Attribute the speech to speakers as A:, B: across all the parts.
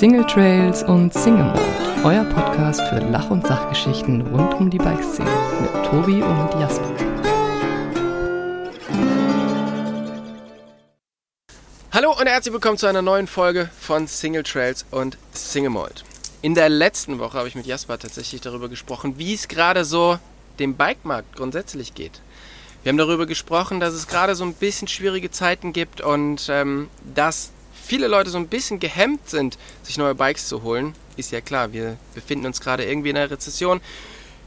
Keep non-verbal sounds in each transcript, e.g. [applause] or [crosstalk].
A: Single Trails und Single Mode, euer Podcast für Lach- und Sachgeschichten rund um die Bikeszene mit Tobi und Jasper.
B: Hallo und herzlich willkommen zu einer neuen Folge von Single Trails und Single Mode. In der letzten Woche habe ich mit Jasper tatsächlich darüber gesprochen, wie es gerade so dem Bikemarkt grundsätzlich geht. Wir haben darüber gesprochen, dass es gerade so ein bisschen schwierige Zeiten gibt und ähm, dass viele Leute so ein bisschen gehemmt sind, sich neue Bikes zu holen. Ist ja klar, wir befinden uns gerade irgendwie in einer Rezession.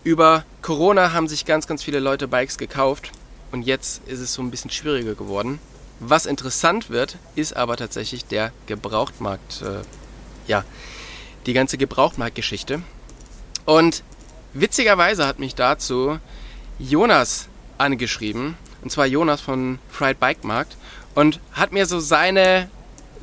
B: Über Corona haben sich ganz, ganz viele Leute Bikes gekauft und jetzt ist es so ein bisschen schwieriger geworden. Was interessant wird, ist aber tatsächlich der Gebrauchtmarkt. Äh, ja, die ganze Gebrauchtmarktgeschichte. Und witzigerweise hat mich dazu Jonas angeschrieben. Und zwar Jonas von Fried Bike Markt. Und hat mir so seine,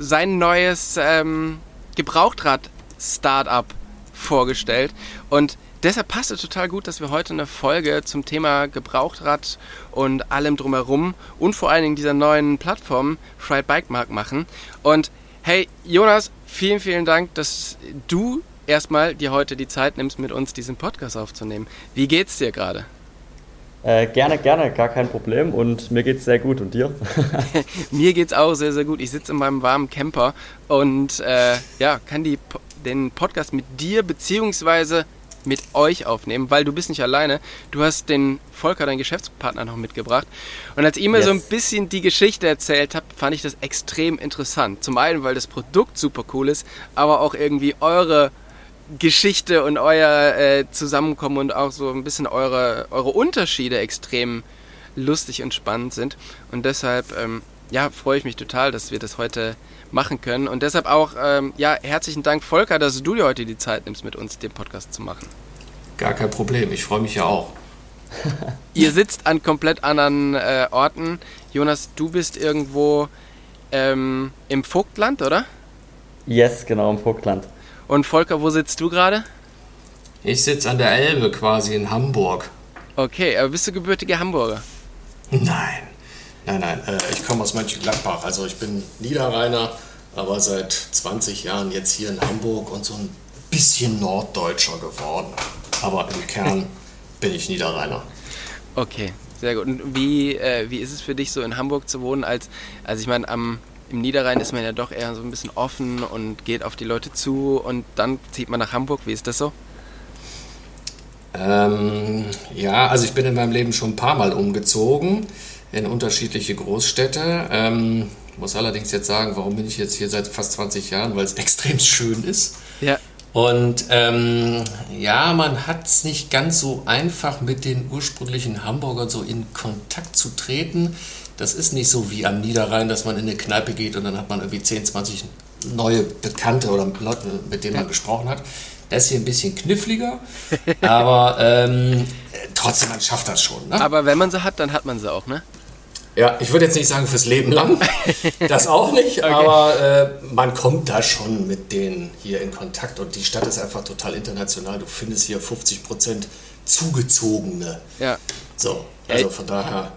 B: sein neues ähm, Gebrauchtrad-Startup vorgestellt. Und deshalb passt es total gut, dass wir heute eine Folge zum Thema Gebrauchtrad und allem drumherum und vor allen Dingen dieser neuen Plattform Fried Bike Markt machen. Und hey, Jonas, vielen, vielen Dank, dass du erstmal dir heute die Zeit nimmst, mit uns diesen Podcast aufzunehmen. Wie geht's dir gerade?
C: Äh, gerne, gerne, gar kein Problem und mir geht's sehr gut und dir? [laughs]
B: mir geht's auch sehr, sehr gut. Ich sitze in meinem warmen Camper und äh, ja, kann die, den Podcast mit dir beziehungsweise mit euch aufnehmen, weil du bist nicht alleine. Du hast den Volker, deinen Geschäftspartner, noch mitgebracht. Und als ihr mir yes. so ein bisschen die Geschichte erzählt habt, fand ich das extrem interessant. Zum einen, weil das Produkt super cool ist, aber auch irgendwie eure Geschichte und euer äh, Zusammenkommen und auch so ein bisschen eure, eure Unterschiede extrem lustig und spannend sind. Und deshalb, ähm, ja, freue ich mich total, dass wir das heute machen können. Und deshalb auch, ähm, ja, herzlichen Dank, Volker, dass du dir heute die Zeit nimmst, mit uns den Podcast zu machen.
D: Gar kein Problem, ich freue mich ja auch. [laughs]
B: Ihr sitzt an komplett anderen äh, Orten. Jonas, du bist irgendwo ähm, im Vogtland, oder?
C: Yes, genau, im Vogtland.
B: Und Volker, wo sitzt du gerade?
D: Ich sitze an der Elbe quasi in Hamburg.
B: Okay, aber bist du gebürtiger Hamburger?
D: Nein, nein, nein. Äh, ich komme aus Mönchengladbach. Also ich bin Niederrheiner, aber seit 20 Jahren jetzt hier in Hamburg und so ein bisschen Norddeutscher geworden. Aber im Kern [laughs] bin ich Niederrheiner.
B: Okay, sehr gut. Und wie, äh, wie ist es für dich so in Hamburg zu wohnen? Als, also ich meine, am im Niederrhein ist man ja doch eher so ein bisschen offen und geht auf die Leute zu und dann zieht man nach Hamburg. Wie ist das so?
D: Ähm, ja, also ich bin in meinem Leben schon ein paar Mal umgezogen in unterschiedliche Großstädte. Ähm, muss allerdings jetzt sagen, warum bin ich jetzt hier seit fast 20 Jahren? Weil es [laughs] extrem schön ist.
B: Ja.
D: Und ähm, ja, man hat es nicht ganz so einfach mit den ursprünglichen Hamburgern so in Kontakt zu treten. Das ist nicht so wie am Niederrhein, dass man in eine Kneipe geht und dann hat man irgendwie 10, 20 neue Bekannte oder Leute, mit denen man gesprochen hat. Das ist hier ein bisschen kniffliger, [laughs] aber ähm, trotzdem, man schafft das schon. Ne?
B: Aber wenn man sie hat, dann hat man sie auch, ne?
D: Ja, ich würde jetzt nicht sagen fürs Leben lang, [laughs] das auch nicht, okay. aber äh, man kommt da schon mit denen hier in Kontakt und die Stadt ist einfach total international. Du findest hier 50 Prozent Zugezogene.
B: Ja.
D: So, also von daher.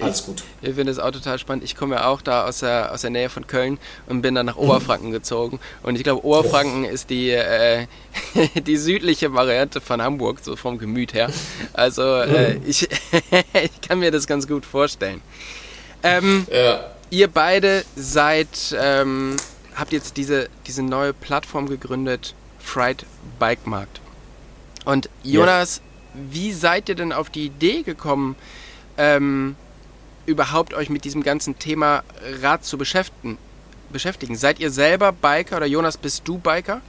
D: Alles gut. [laughs]
B: ich finde es auch total spannend. Ich komme ja auch da aus der, aus der Nähe von Köln und bin dann nach Oberfranken gezogen. Und ich glaube, Oberfranken oh. ist die, äh, [laughs] die südliche Variante von Hamburg, so vom Gemüt her. Also äh, mhm. ich, [laughs] ich kann mir das ganz gut vorstellen. Ähm, ja. Ihr beide seid, ähm, habt jetzt diese, diese neue Plattform gegründet, Fried Bike Markt. Und Jonas, yes. wie seid ihr denn auf die Idee gekommen, ähm, überhaupt euch mit diesem ganzen Thema Rad zu beschäftigen? beschäftigen? Seid ihr selber Biker oder Jonas, bist du Biker?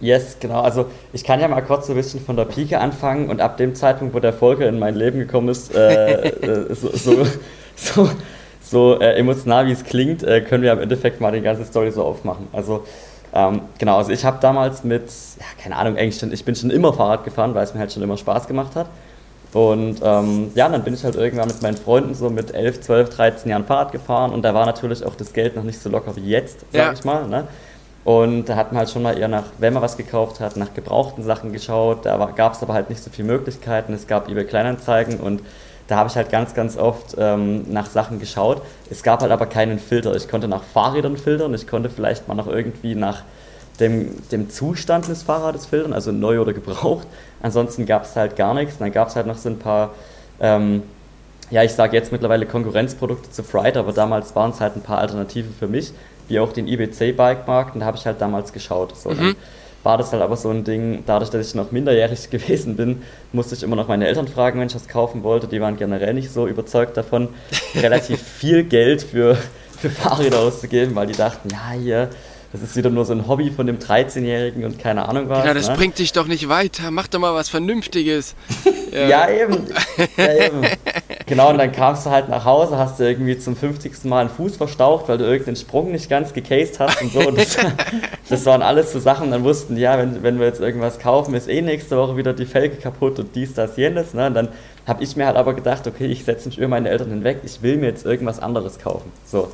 C: Yes, genau. Also ich kann ja mal kurz so ein bisschen von der Pike anfangen und ab dem Zeitpunkt, wo der Volker in mein Leben gekommen ist, äh, äh so, so, so, so äh, emotional wie es klingt, äh, können wir im Endeffekt mal die ganze Story so aufmachen. Also ähm, genau, also ich habe damals mit, ja, keine Ahnung, eigentlich schon, ich bin schon immer Fahrrad gefahren, weil es mir halt schon immer Spaß gemacht hat. Und ähm, ja, dann bin ich halt irgendwann mit meinen Freunden so mit 11, 12, 13 Jahren Fahrrad gefahren und da war natürlich auch das Geld noch nicht so locker wie jetzt, sag ja. ich mal. Ne? Und da hat man halt schon mal eher nach, wenn man was gekauft hat, nach gebrauchten Sachen geschaut. Da gab es aber halt nicht so viele Möglichkeiten. Es gab eBay Kleinanzeigen und da habe ich halt ganz, ganz oft ähm, nach Sachen geschaut. Es gab halt aber keinen Filter. Ich konnte nach Fahrrädern filtern, ich konnte vielleicht mal noch irgendwie nach dem, dem Zustand des Fahrrades filtern, also neu oder gebraucht. Ansonsten gab es halt gar nichts. Und dann gab es halt noch so ein paar, ähm, ja, ich sage jetzt mittlerweile Konkurrenzprodukte zu Fright, aber damals waren es halt ein paar Alternativen für mich, wie auch den IBC-Bike-Markt. Und da habe ich halt damals geschaut. So, mhm. war das halt aber so ein Ding, dadurch, dass ich noch minderjährig [laughs] gewesen bin, musste ich immer noch meine Eltern fragen, wenn ich das kaufen wollte. Die waren generell nicht so überzeugt davon, [laughs] relativ viel Geld für, für Fahrräder auszugeben, weil die dachten, ja, hier das ist wieder nur so ein Hobby von dem 13-Jährigen und keine Ahnung was.
B: Ja, das
C: ne?
B: bringt dich doch nicht weiter. Mach doch mal was Vernünftiges.
C: ja. [laughs] ja, eben. Ja, eben. Genau, und dann kamst du halt nach Hause, hast du irgendwie zum 50. Mal einen Fuß verstaucht, weil du irgendeinen Sprung nicht ganz gecased hast und so. Und das, [laughs] das waren alles so Sachen, dann wussten, ja, wenn, wenn wir jetzt irgendwas kaufen, ist eh nächste Woche wieder die Felge kaputt und dies, das, jenes. Ne? Und dann habe ich mir halt aber gedacht, okay, ich setze mich über meine Eltern hinweg, ich will mir jetzt irgendwas anderes kaufen. So.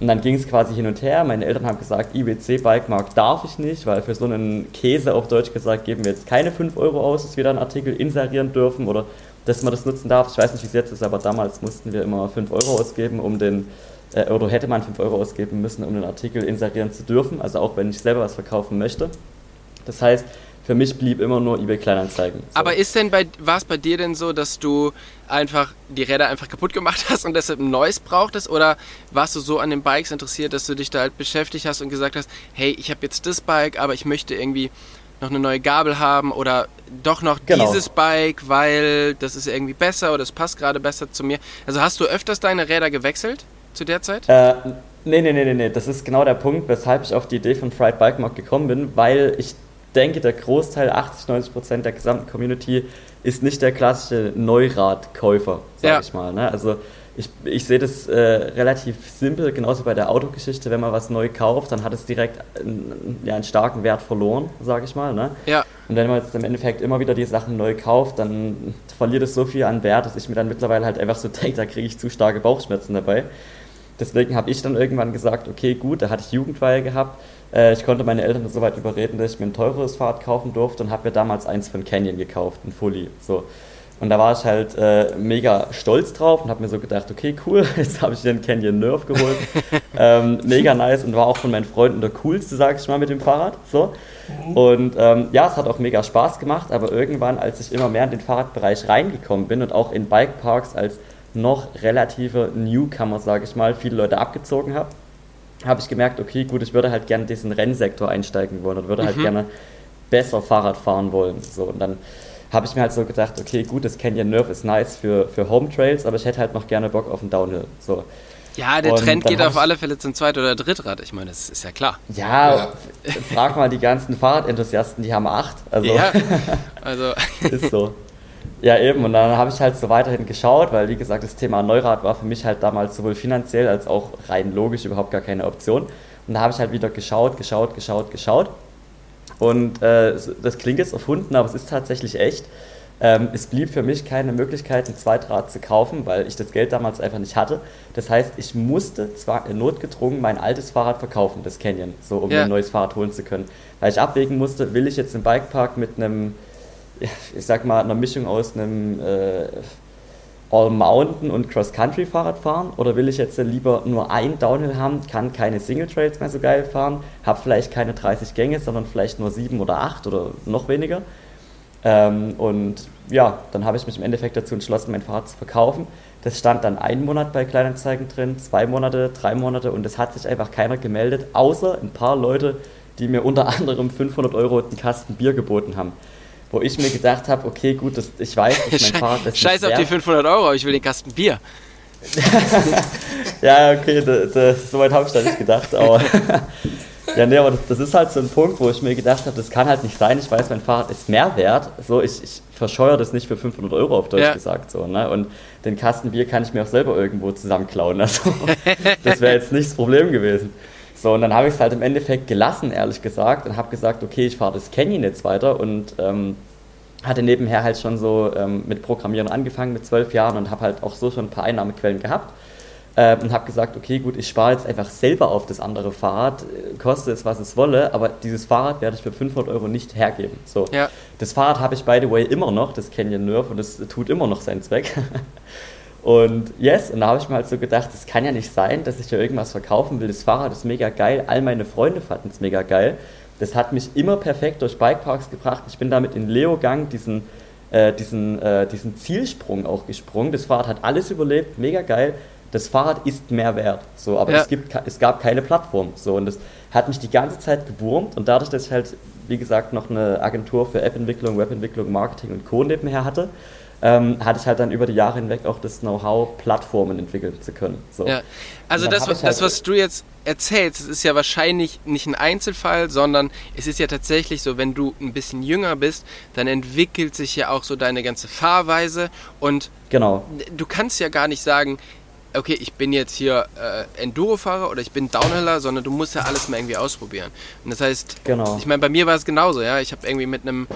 C: Und dann ging es quasi hin und her. Meine Eltern haben gesagt, IBC Bikemarkt darf ich nicht, weil für so einen Käse auf Deutsch gesagt geben wir jetzt keine 5 Euro aus, dass wir da einen Artikel inserieren dürfen oder dass man das nutzen darf. Ich weiß nicht, wie es jetzt ist, aber damals mussten wir immer 5 Euro ausgeben, um den, äh, oder hätte man 5 Euro ausgeben müssen, um den Artikel inserieren zu dürfen, also auch wenn ich selber was verkaufen möchte. Das heißt, für mich blieb immer nur eBay Kleinanzeigen.
B: So. Aber ist denn bei, war es bei dir denn so, dass du einfach die Räder einfach kaputt gemacht hast und deshalb ein neues brauchtest? Oder warst du so an den Bikes interessiert, dass du dich da halt beschäftigt hast und gesagt hast, hey, ich habe jetzt das Bike, aber ich möchte irgendwie noch eine neue Gabel haben oder doch noch genau. dieses Bike, weil das ist irgendwie besser oder es passt gerade besser zu mir. Also hast du öfters deine Räder gewechselt zu der Zeit?
C: Äh, nee, nee, nee, nee, nee. Das ist genau der Punkt, weshalb ich auf die Idee von Fried Bike Mark gekommen bin, weil ich denke, der Großteil, 80, 90 Prozent der gesamten Community, ist nicht der klassische Neuradkäufer, sag ja. ich mal. Ne? Also ich, ich sehe das äh, relativ simpel, genauso bei der Autogeschichte, wenn man was neu kauft, dann hat es direkt einen, ja, einen starken Wert verloren, sage ich mal. Ne?
B: Ja.
C: Und wenn man jetzt im Endeffekt immer wieder die Sachen neu kauft, dann verliert es so viel an Wert, dass ich mir dann mittlerweile halt einfach so [laughs] denke, da kriege ich zu starke Bauchschmerzen dabei. Deswegen habe ich dann irgendwann gesagt, okay, gut, da hatte ich Jugendweihe gehabt, äh, ich konnte meine Eltern so weit überreden, dass ich mir ein teureres Fahrrad kaufen durfte und habe mir damals eins von Canyon gekauft, ein Fully. So. Und da war ich halt äh, mega stolz drauf und habe mir so gedacht, okay, cool, [laughs] jetzt habe ich den Canyon Nerf geholt. [laughs] ähm, mega nice und war auch von meinen Freunden der coolste, sage ich mal, mit dem Fahrrad. So. Mhm. Und ähm, ja, es hat auch mega Spaß gemacht, aber irgendwann, als ich immer mehr in den Fahrradbereich reingekommen bin und auch in Bikeparks als noch relative Newcomer, sage ich mal, viele Leute abgezogen habe, habe ich gemerkt, okay, gut, ich würde halt gerne diesen Rennsektor einsteigen wollen und würde halt mhm. gerne besser Fahrrad fahren wollen. So, und dann habe ich mir halt so gedacht, okay, gut, das Canyon Nerf ist nice für, für Home Trails, aber ich hätte halt noch gerne Bock auf einen Downhill. So.
B: Ja, der und Trend geht auf alle Fälle zum Zweit- oder Drittrad. Ich meine, das ist ja klar.
C: Ja, ja. frag mal die ganzen Fahrradenthusiasten, die haben acht. Also, ja, [laughs] also. ist so. Ja, eben. Und dann habe ich halt so weiterhin geschaut, weil, wie gesagt, das Thema Neurad war für mich halt damals sowohl finanziell als auch rein logisch überhaupt gar keine Option. Und da habe ich halt wieder geschaut, geschaut, geschaut, geschaut. Und äh, das klingt jetzt erfunden, aber es ist tatsächlich echt. Ähm, es blieb für mich keine Möglichkeit, ein Zweitrad zu kaufen, weil ich das Geld damals einfach nicht hatte. Das heißt, ich musste zwar notgedrungen mein altes Fahrrad verkaufen, das Canyon, so um ja. ein neues Fahrrad holen zu können. Weil ich abwägen musste, will ich jetzt im Bikepark mit einem ich sag mal, einer Mischung aus einem äh, All-Mountain- und Cross-Country-Fahrrad fahren? Oder will ich jetzt lieber nur ein Downhill haben, kann keine Single-Trails mehr so geil fahren, habe vielleicht keine 30 Gänge, sondern vielleicht nur 7 oder 8 oder noch weniger? Ähm, und ja, dann habe ich mich im Endeffekt dazu entschlossen, mein Fahrrad zu verkaufen. Das stand dann einen Monat bei Kleinanzeigen drin, zwei Monate, drei Monate und es hat sich einfach keiner gemeldet, außer ein paar Leute, die mir unter [laughs] anderem 500 Euro einen Kasten Bier geboten haben wo ich mir gedacht habe, okay, gut, das, ich weiß, dass mein [laughs] Fahrrad das
B: Scheiß auf die 500 Euro, ich will den Kasten Bier. [laughs]
C: ja, okay, so weit habe ich da nicht gedacht, aber [laughs] ja, nee, aber das, das, ist halt so ein Punkt, wo ich mir gedacht habe, das kann halt nicht sein. Ich weiß, mein Fahrrad ist mehr wert. So, ich, ich verscheuere das nicht für 500 Euro auf Deutsch ja. gesagt. So, ne? Und den Kasten Bier kann ich mir auch selber irgendwo zusammenklauen. Also, das wäre jetzt nicht das Problem gewesen. So, und dann habe ich es halt im Endeffekt gelassen, ehrlich gesagt, und habe gesagt, okay, ich fahre das Canyon jetzt weiter und ähm, hatte nebenher halt schon so ähm, mit Programmieren angefangen mit zwölf Jahren und habe halt auch so schon ein paar Einnahmequellen gehabt. Ähm, und habe gesagt, okay, gut, ich spare jetzt einfach selber auf das andere Fahrrad, koste es, was es wolle, aber dieses Fahrrad werde ich für 500 Euro nicht hergeben. So. Ja. Das Fahrrad habe ich, by the way, immer noch, das Canyon Nerf, und das tut immer noch seinen Zweck. [laughs] Und yes, und da habe ich mir halt so gedacht, es kann ja nicht sein, dass ich hier irgendwas verkaufen will. Das Fahrrad ist mega geil, all meine Freunde fanden es mega geil. das hat mich immer perfekt durch Bikeparks gebracht. Ich bin damit in Leogang diesen, äh, diesen, äh, diesen Zielsprung auch gesprungen. Das Fahrrad hat alles überlebt, mega geil. Das Fahrrad ist mehr wert, so, aber
B: Ja.
C: es, gibt, es gab keine Plattform. So, und das hat mich die ganze Zeit gewurmt und dadurch, dass ich halt, wie gesagt, noch eine Agentur für App-Entwicklung, Webentwicklung, Marketing und Co. nebenher hatte, ähm, hatte ich halt dann über die Jahre hinweg auch das Know-how, Plattformen entwickeln zu können. So.
B: Ja. Also das,
C: hab ich
B: das,
C: halt-
B: was du jetzt erzählst, ist ja wahrscheinlich nicht ein Einzelfall, sondern es ist ja tatsächlich so, wenn du ein bisschen jünger bist, dann entwickelt sich ja auch so deine ganze Fahrweise und
C: Genau.
B: du kannst ja gar nicht sagen, okay, ich bin jetzt hier äh, Enduro-Fahrer oder ich bin Downhiller, sondern du musst ja alles mal irgendwie ausprobieren. Und das heißt,
C: Genau.
B: ich meine, bei mir war es genauso, ja. Ich habe irgendwie mit einem,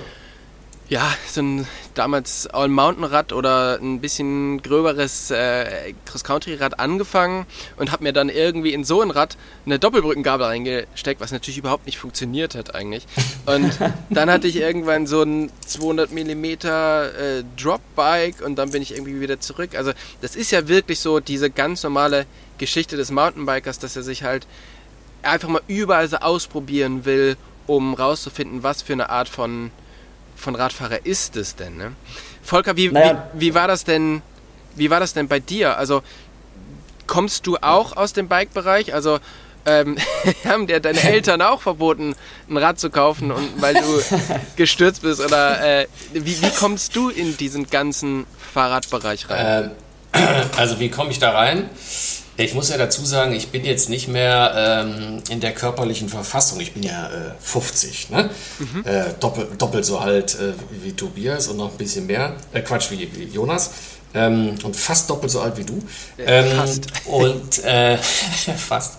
B: ja, so ein damals All-Mountain-Rad oder ein bisschen gröberes äh, Cross-Country-Rad angefangen und habe mir dann irgendwie in so ein Rad eine Doppelbrückengabel reingesteckt, was natürlich überhaupt nicht funktioniert hat eigentlich. Und [laughs] dann hatte ich irgendwann so ein 200 mm äh, Drop-Bike und dann bin ich irgendwie wieder zurück. Also das ist ja wirklich so diese ganz normale Geschichte des Mountainbikers, dass er sich halt einfach mal überall so ausprobieren will, um rauszufinden, was für eine Art von, von Radfahrer ist es denn. Ne? Volker, wie,
C: Naja.
B: wie, wie war das denn? Wie war das denn bei dir? Also kommst du auch aus dem Bike-Bereich? Also ähm, [laughs] haben dir deine [laughs] Eltern auch verboten, ein Rad zu kaufen, und, weil du [laughs] gestürzt bist? Oder äh, wie, wie kommst du in diesen ganzen Fahrradbereich rein?
D: Ähm, [clears throat] also wie komme ich da rein? Ich muss ja dazu sagen, ich bin jetzt nicht mehr ähm, in der körperlichen Verfassung. Ich bin ja äh, 50, ne? Äh, doppelt, doppelt so alt äh, wie Tobias und noch ein bisschen mehr. Äh, Quatsch, wie, wie Jonas. Ähm, und fast doppelt so alt wie du. Ähm,
B: fast.
D: Und äh, [laughs] fast.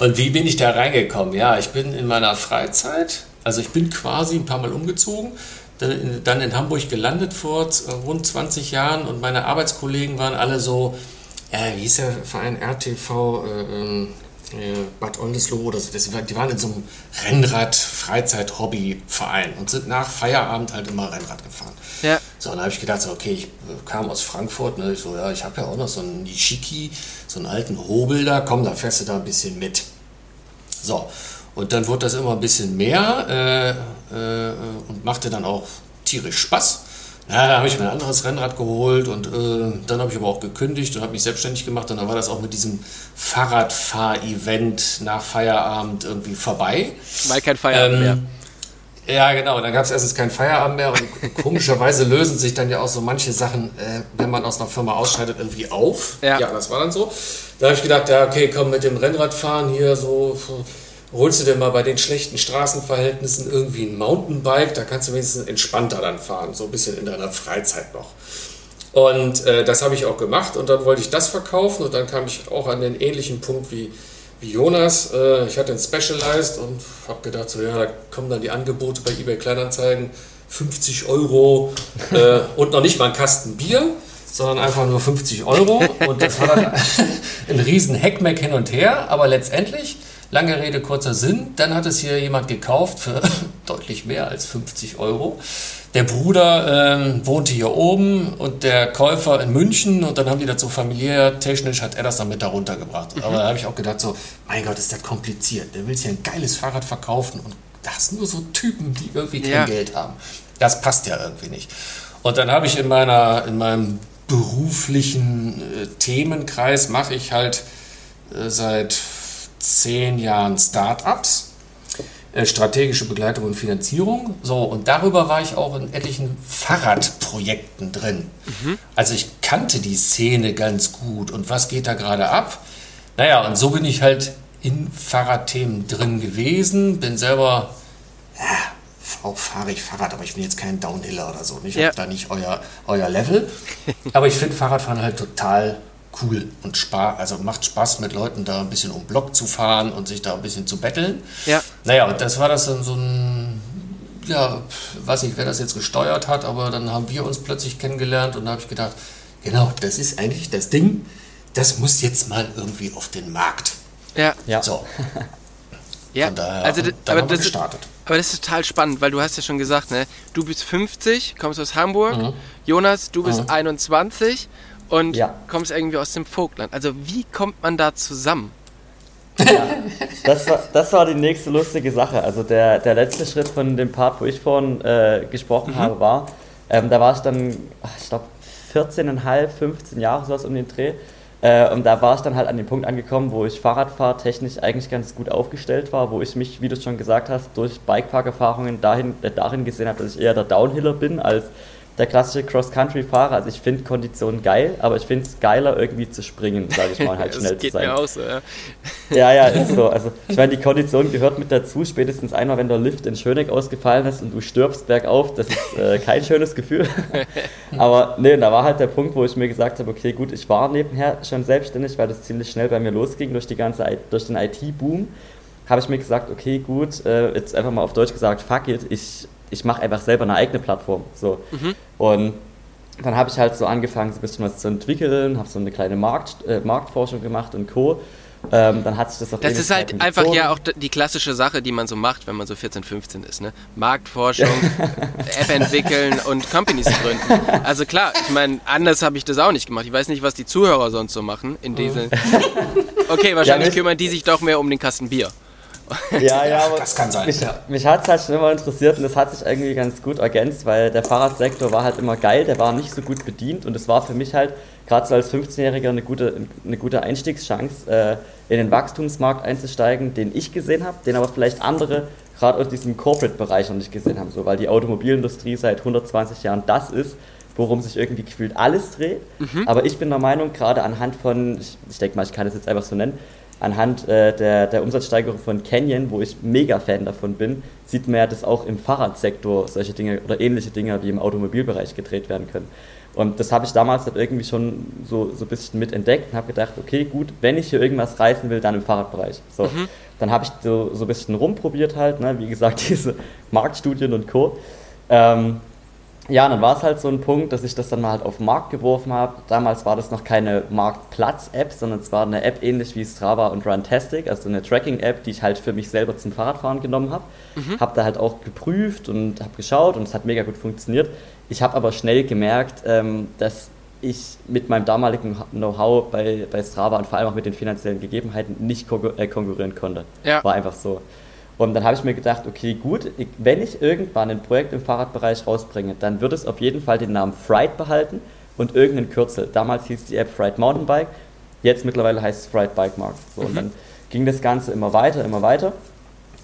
D: Und wie bin ich da reingekommen? Ja, ich bin in meiner Freizeit, also ich bin quasi ein paar Mal umgezogen, dann in, Hamburg gelandet vor z- rund 20 Jahren und meine Arbeitskollegen waren alle so, äh, wie hieß der Verein RTV äh, ähm, äh, Bad Oldesloe oder so, das, die waren in so einem Rennrad-Freizeit-Hobby-Verein und sind nach Feierabend halt immer Rennrad gefahren.
B: Ja.
D: So, und dann habe ich gedacht, so, okay, ich äh, kam aus Frankfurt, ne, ich so, ja, ich habe ja auch noch so einen Nishiki, so einen alten Hobel da, komm, da fährst du da ein bisschen mit. So, und dann wurde das immer ein bisschen mehr äh, äh, und machte dann auch tierisch Spaß. Na, da habe ich mir ein anderes Rennrad geholt und äh, dann habe ich aber auch gekündigt und habe mich selbstständig gemacht und dann war das auch mit diesem Fahrradfahr-Event nach Feierabend irgendwie vorbei.
B: Weil kein Feierabend mehr.
D: Ähm, ja, genau. Dann gab es erstens keinen Feierabend mehr und komischerweise [laughs] lösen sich dann ja auch so manche Sachen, äh, wenn man aus einer Firma ausscheidet, irgendwie auf.
B: Ja.
D: das war dann so. Da habe ich gedacht, ja, okay, komm mit dem Rennradfahren hier so. Holst du dir mal bei den schlechten Straßenverhältnissen irgendwie ein Mountainbike, da kannst du wenigstens entspannter dann fahren, so ein bisschen in deiner Freizeit noch. Und äh, das habe ich auch gemacht und dann wollte ich das verkaufen und dann kam ich auch an den ähnlichen Punkt wie, wie Jonas. Äh, ich hatte ein Specialized und habe gedacht, so ja, da kommen dann die Angebote bei eBay Kleinanzeigen, 50 Euro äh, [laughs] und noch nicht mal ein Kasten Bier, sondern einfach nur 50 Euro. Und das war dann [laughs] ein riesen Heckmeck hin und her, aber letztendlich, lange Rede, kurzer Sinn, dann hat es hier jemand gekauft für [laughs] deutlich mehr als 50 Euro. Der Bruder ähm, wohnte hier oben und der Käufer in München und dann haben die das so familiär technisch hat er das dann mit da runtergebracht. Aber da habe ich auch gedacht so, mein Gott, ist das kompliziert. Der will sich ein geiles Fahrrad verkaufen und da hast nur so Typen, die irgendwie kein
B: Ja.
D: Geld haben. Das passt ja irgendwie nicht. Und dann habe ich in meiner, in meinem beruflichen äh, Themenkreis mache ich halt äh, seit zehn Jahren Startups äh, strategische Begleitung und Finanzierung. So, und darüber war ich auch in etlichen Fahrradprojekten drin. Also ich kannte die Szene ganz gut und was geht da gerade ab? Naja, und so bin ich halt in Fahrradthemen drin gewesen, bin selber, ja, auch fahre ich Fahrrad, aber ich bin jetzt kein Downhiller oder so. Ich
B: Ja.
D: habe da nicht euer, euer Level. Aber ich finde Fahrradfahren halt total cool und Spaß, also macht Spaß mit Leuten da ein bisschen um Block zu fahren und sich da ein bisschen zu betteln.
B: Ja.
D: Naja, und das war das dann so ein, ja, weiß nicht, wer das jetzt gesteuert hat, aber dann haben wir uns plötzlich kennengelernt und da habe ich gedacht, genau, das ist eigentlich das Ding, das muss jetzt mal irgendwie auf den Markt.
B: Ja.
C: Ja.
D: So, [laughs]
B: Ja,
D: von daher,
B: also,
D: und
B: d-
D: dann
B: aber,
D: haben wir
B: das ist,
D: gestartet.
B: aber das ist total spannend, weil du hast ja schon gesagt, ne, du bist 50, kommst aus Hamburg,
D: Mhm.
B: Jonas, du bist 21 und
C: Ja.
B: kommst irgendwie aus dem Vogtland. Also wie kommt man da zusammen?
C: ja, das, war, das war die nächste lustige Sache. Also der, der letzte Schritt von dem Part, wo ich vorhin äh, gesprochen mhm. habe, war, ähm, da war ich dann, ich glaube, 14,5, 15 Jahre sowas um den Dreh. Äh, und da war ich dann halt an dem Punkt angekommen, wo ich Fahrradfahrtechnisch eigentlich ganz gut aufgestellt war, wo ich mich, wie du schon gesagt hast, durch Bikepark-Erfahrungen dahin, äh, darin gesehen habe, dass ich eher der Downhiller bin als der klassische Cross-Country-Fahrer. Also ich finde Kondition geil, aber ich finde es geiler, irgendwie zu springen, sage ich mal, halt [laughs] schnell
B: das geht
C: zu sein.
B: Mir auch so, ja.
C: ja, ja, ist so. Also ich meine, die Kondition gehört mit dazu. Spätestens einmal, wenn der Lift in Schöneck ausgefallen ist und du stirbst bergauf, das ist äh, kein schönes Gefühl. [laughs] aber nee, da war halt der Punkt, wo ich mir gesagt habe, okay, gut, ich war nebenher schon selbstständig, weil das ziemlich schnell bei mir losging durch die ganze, durch den IT-Boom habe ich mir gesagt, okay, gut, äh, jetzt einfach mal auf Deutsch gesagt, fuck it, ich ich mache einfach selber eine eigene Plattform. So. Mhm. Und dann habe ich halt so angefangen, so ein bisschen was zu entwickeln, habe so eine kleine Markt, äh, Marktforschung gemacht und Co. Ähm, dann hat sich das
B: auf Das ist halt einfach gezogen. ja auch die klassische Sache, die man so macht, wenn man so 14, 15 ist. Ne? Marktforschung, [laughs] App entwickeln und Companies gründen. Also klar, ich meine, anders habe ich das auch nicht gemacht. Ich weiß nicht, was die Zuhörer sonst so machen in diesen. Okay, [laughs] wahrscheinlich ja, kümmern die sich doch mehr um den Kasten Bier. [laughs]
C: Ja, ja, aber das kann sein. Mich, ja. mich hat es halt schon immer interessiert und das hat sich irgendwie ganz gut ergänzt, weil der Fahrradsektor war halt immer geil, der war nicht so gut bedient und es war für mich halt gerade so als 15-Jähriger eine gute, eine gute Einstiegschance, äh, in den Wachstumsmarkt einzusteigen, den ich gesehen habe, den aber vielleicht andere gerade aus diesem Corporate-Bereich noch nicht gesehen haben, so, weil die Automobilindustrie seit 120 Jahren das ist, worum sich irgendwie gefühlt alles dreht. Mhm. Aber ich bin der Meinung, gerade anhand von, ich, ich denke mal, ich kann es jetzt einfach so nennen, anhand äh, der, der Umsatzsteigerung von Canyon, wo ich mega Fan davon bin, sieht man ja, dass auch im Fahrradsektor solche Dinge oder ähnliche Dinge wie im Automobilbereich gedreht werden können. Und das habe ich damals halt irgendwie schon so, so ein bisschen mit entdeckt und habe gedacht, okay, gut, wenn ich hier irgendwas reißen will, dann im Fahrradbereich. So. Mhm. Dann habe ich so, so ein bisschen rumprobiert halt, ne? wie gesagt, [laughs] diese Marktstudien und Co. Ähm, ja, dann war es halt so ein Punkt, dass ich das dann mal halt auf den Markt geworfen habe. Damals war das noch keine Marktplatz-App, sondern es war eine App ähnlich wie Strava und Runtastic, also eine Tracking-App, die ich halt für mich selber zum Fahrradfahren genommen habe. Mhm. Habe da halt auch geprüft und habe geschaut und es hat mega gut funktioniert. Ich habe aber schnell gemerkt, ähm, dass ich mit meinem damaligen Know-how bei, bei Strava und vor allem auch mit den finanziellen Gegebenheiten nicht äh, konkurrieren konnte. Ja. War einfach so. Und dann habe ich mir gedacht, okay, gut, ich, wenn ich irgendwann ein Projekt im Fahrradbereich rausbringe, dann wird es auf jeden Fall den Namen Fright behalten und irgendeinen Kürzel. Damals hieß die App Fright Mountainbike, jetzt mittlerweile heißt es Fright Bike Mark. So, mhm. Und dann ging das Ganze immer weiter, immer weiter.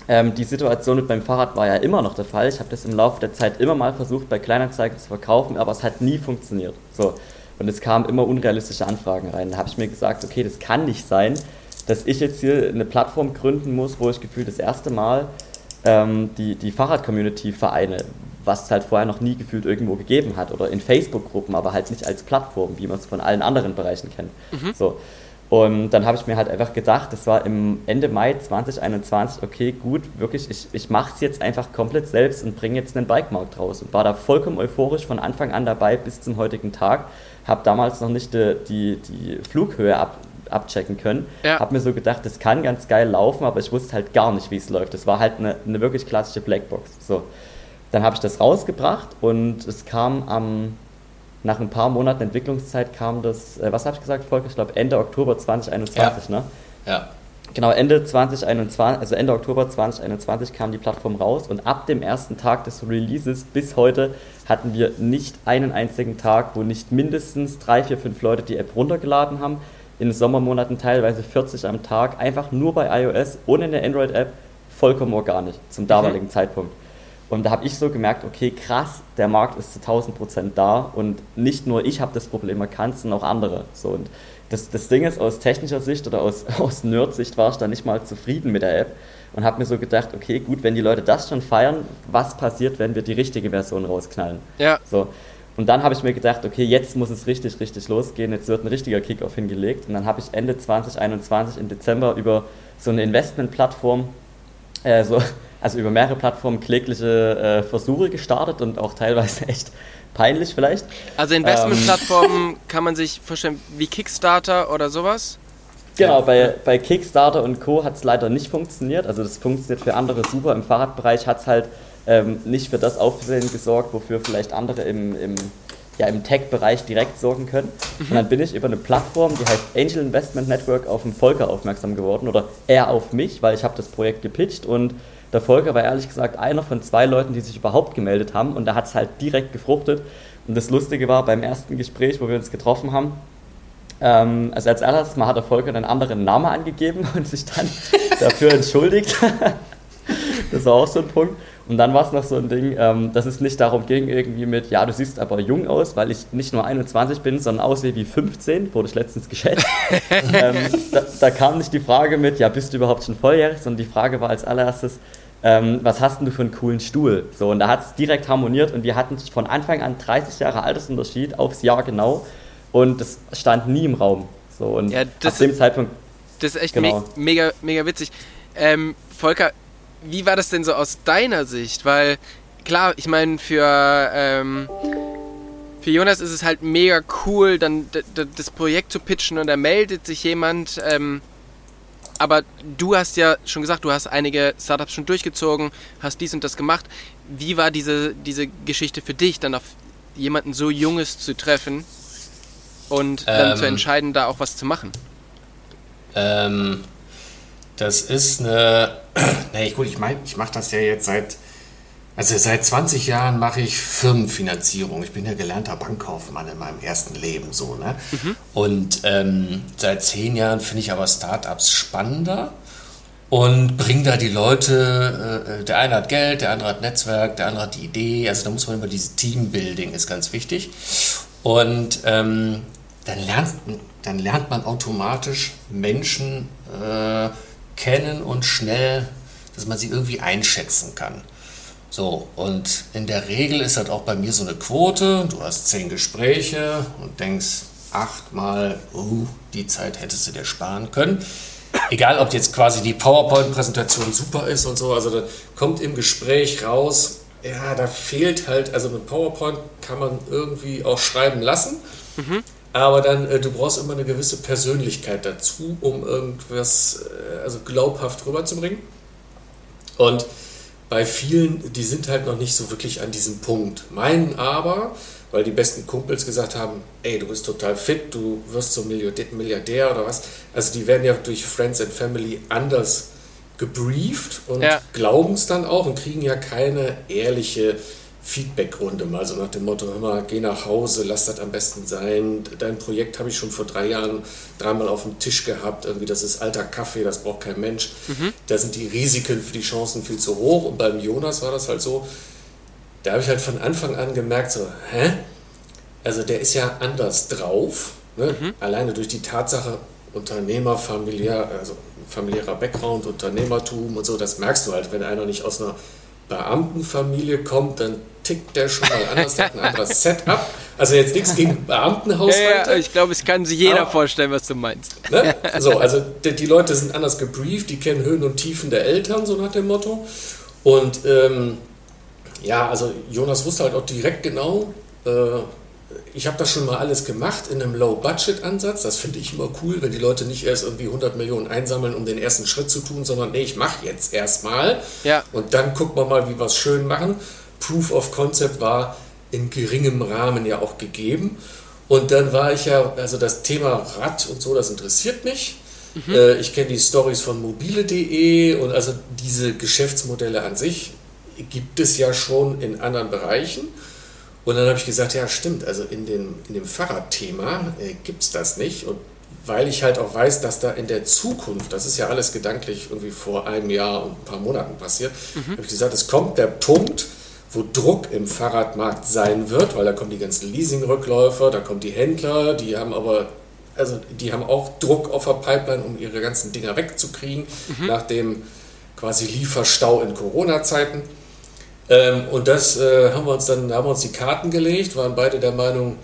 C: Ähm, die Situation mit meinem Fahrrad war ja immer noch der Fall. Ich habe das im Laufe der Zeit immer mal versucht, bei Kleinanzeigen zu verkaufen, aber es hat nie funktioniert. So. Und es kamen immer unrealistische Anfragen rein. Da habe ich mir gesagt, okay, das kann nicht sein, dass ich jetzt hier eine Plattform gründen muss, wo ich gefühlt das erste Mal ähm, die, die Fahrrad-Community vereine, was es halt vorher noch nie gefühlt irgendwo gegeben hat oder in Facebook-Gruppen, aber halt nicht als Plattform, wie man es von allen anderen Bereichen kennt. Mhm. So. Und dann habe ich mir halt einfach gedacht, das war im Ende Mai 2021, okay, gut, wirklich, ich, ich mache es jetzt einfach komplett selbst und bringe jetzt einen Bikemarkt raus. Und war da vollkommen euphorisch von Anfang an dabei bis zum heutigen Tag. Habe damals noch nicht die, die, die Flughöhe ab, abchecken können. Ja. Habe mir so gedacht, das kann ganz geil laufen, aber ich wusste halt gar nicht, wie es läuft. Das war halt eine, eine wirklich klassische Blackbox. So. Dann habe ich das rausgebracht und es kam am, nach ein paar Monaten Entwicklungszeit kam das, äh, was habe ich gesagt, Volker? Ich glaube Ende Oktober 2021, ja. ne? Ja. Genau, Ende 2021, also Ende Oktober 2021 kam die Plattform raus und ab dem ersten Tag des Releases bis heute hatten wir nicht einen einzigen Tag, wo nicht mindestens drei, vier, fünf Leute die App runtergeladen haben, in Sommermonaten teilweise 40 am Tag, einfach nur bei iOS, ohne eine Android-App, vollkommen organisch zum damaligen mhm. Zeitpunkt. Und da habe ich so gemerkt, okay, krass, der Markt ist zu 1000 Prozent da und nicht nur ich habe das Problem erkannt, sondern auch andere. So, und das, das Ding ist, aus technischer Sicht oder aus, [laughs] aus Nerd-Sicht war ich da nicht mal zufrieden mit der App und habe mir so gedacht, okay, gut, wenn die Leute das schon feiern, was passiert, wenn wir die richtige Version rausknallen? Ja. So. Und dann habe ich mir gedacht, okay, jetzt muss es richtig, richtig losgehen, jetzt wird ein richtiger Kickoff hingelegt. Und dann habe ich Ende 2021 im Dezember über so eine Investmentplattform, äh, so, [laughs] also über mehrere Plattformen klägliche äh, Versuche gestartet und auch teilweise [laughs] echt peinlich vielleicht.
B: Also Investmentplattformen ähm, kann man sich vorstellen wie Kickstarter oder sowas?
C: Genau, bei, bei Kickstarter und Co. hat es leider nicht funktioniert. Also das funktioniert für andere super. Im Fahrradbereich hat es halt ähm, nicht für das Aufsehen gesorgt, wofür vielleicht andere im, im, ja, im Tech-Bereich direkt sorgen können. Mhm. Und dann bin ich über eine Plattform, die heißt Angel Investment Network, auf den Volker aufmerksam geworden oder er auf mich, weil ich habe das Projekt gepitcht und der Volker war ehrlich gesagt einer von zwei Leuten, die sich überhaupt gemeldet haben und da hat es halt direkt gefruchtet. Und das Lustige war, beim ersten Gespräch, wo wir uns getroffen haben, ähm, also als erstes Mal hat der Volker einen anderen Namen angegeben [laughs] und sich dann [laughs] dafür entschuldigt. das war auch so ein Punkt. Und dann war es noch so ein Ding, ähm, dass es nicht darum ging, irgendwie mit, ja, du siehst aber jung aus, weil ich nicht nur 21 bin, sondern aussehe wie 15, wurde ich letztens geschätzt. [laughs] ähm, da, da, kam nicht die Frage mit, ja, bist du überhaupt schon volljährig, sondern die Frage war als allererstes, ähm, was hast denn du für einen coolen Stuhl? So, und da hat es direkt harmoniert und wir hatten von Anfang an 30 Jahre Altersunterschied aufs Jahr genau und das stand nie im Raum. So, und
B: ja, ab dem Zeitpunkt. Das ist echt genau. me mega, mega witzig. Ähm, Volker, wie war das denn so aus deiner Sicht? Weil, klar, ich meine, für, ähm, für Jonas ist es halt mega cool, dann das Projekt zu pitchen und da meldet sich jemand. Ähm, aber du hast ja schon gesagt, du hast einige Startups schon durchgezogen, hast dies und das gemacht. Wie war diese, diese Geschichte für dich, dann auf jemanden so Junges zu treffen und dann ähm, zu entscheiden, da auch was zu machen?
D: Ähm, das ist eine. [clears throat] Nee, gut, ich meine, ich mache das ja jetzt seit. Also seit 20 Jahren mache ich Firmenfinanzierung. Ich bin ja gelernter Bankkaufmann in meinem ersten Leben so. Ne? Mhm. Und ähm, seit zehn Jahren finde ich aber Startups spannender und bringe da die Leute, äh, der eine hat Geld, der andere hat Netzwerk, der andere hat die Idee. Also da muss man immer dieses Teambuilding ist ganz wichtig. Und ähm, dann, lernt, dann lernt man automatisch Menschen äh, kennen und schnell, dass man sie irgendwie einschätzen kann. So, und in der Regel ist das auch bei mir so eine Quote. Du hast zehn Gespräche und denkst achtmal, uh, die Zeit hättest du dir sparen können. Egal, ob jetzt quasi die PowerPoint-Präsentation super ist und so, also da kommt im Gespräch raus, ja, da fehlt halt, also mit PowerPoint kann man irgendwie auch schreiben lassen. Mhm. Aber dann, äh, du brauchst immer eine gewisse Persönlichkeit dazu, um irgendwas äh, also glaubhaft rüberzubringen. Und bei vielen, die sind halt noch nicht so wirklich an diesem Punkt. Meinen aber, weil die besten Kumpels gesagt haben, ey, du bist total fit, du wirst so Milliardär oder was. Also die werden ja durch Friends and Family anders gebrieft und ja. glauben es dann auch und kriegen ja keine ehrliche Feedbackrunde mal so nach dem Motto, hör mal, geh nach Hause, lass das am besten sein. Dein Projekt habe ich schon vor drei Jahren dreimal auf dem Tisch gehabt. Irgendwie, das ist alter Kaffee, das braucht kein Mensch. Mhm. Da sind die Risiken für die Chancen viel zu hoch. Und beim Jonas war das halt so, da habe ich halt von Anfang an gemerkt, so, hä? Also der ist ja anders drauf. Ne? Mhm. Alleine durch die Tatsache, Unternehmer, familiär, also familiärer Background, Unternehmertum und so, das merkst du halt, wenn einer nicht aus einer Beamtenfamilie kommt, dann tickt der schon mal anders, der hat ein anderes Setup. Also jetzt nichts gegen Beamtenhaushalte.
B: Ja, ich glaube, es kann sich jeder aber, vorstellen, was du meinst.
D: Ne? [laughs] So, also die, die, Leute sind anders gebrieft, die kennen Höhen und Tiefen der Eltern, so nach dem Motto. Und ähm, ja, also Jonas wusste halt auch direkt genau, äh, ich habe das schon mal alles gemacht in einem Low-Budget-Ansatz. Das finde ich immer cool, wenn die Leute nicht erst irgendwie 100 Millionen einsammeln, um den ersten Schritt zu tun, sondern nee, ich mache jetzt erstmal ja. und dann gucken wir mal, wie wir es schön machen. Proof of Concept war in geringem Rahmen ja auch gegeben. Und dann war ich ja, also das Thema Rad und so, das interessiert mich. Mhm. Äh, ich kenne die Stories von mobile.de und also diese Geschäftsmodelle an sich gibt es ja schon in anderen Bereichen. Und dann habe ich gesagt, ja stimmt, also in, den, in dem Fahrradthema äh, gibt es das nicht. Und weil ich halt auch weiß, dass da in der Zukunft, das ist ja alles gedanklich irgendwie vor einem Jahr und ein paar Monaten passiert, mhm. habe ich gesagt, es kommt der Punkt, wo Druck im Fahrradmarkt sein wird, weil da kommen die ganzen Leasingrückläufer, da kommen die Händler, die haben aber, also die haben auch Druck auf der Pipeline, um ihre ganzen Dinger wegzukriegen, mhm. nach dem quasi Lieferstau in Corona-Zeiten. Ähm, und das äh, haben wir uns dann, haben wir uns die Karten gelegt, waren beide der Meinung,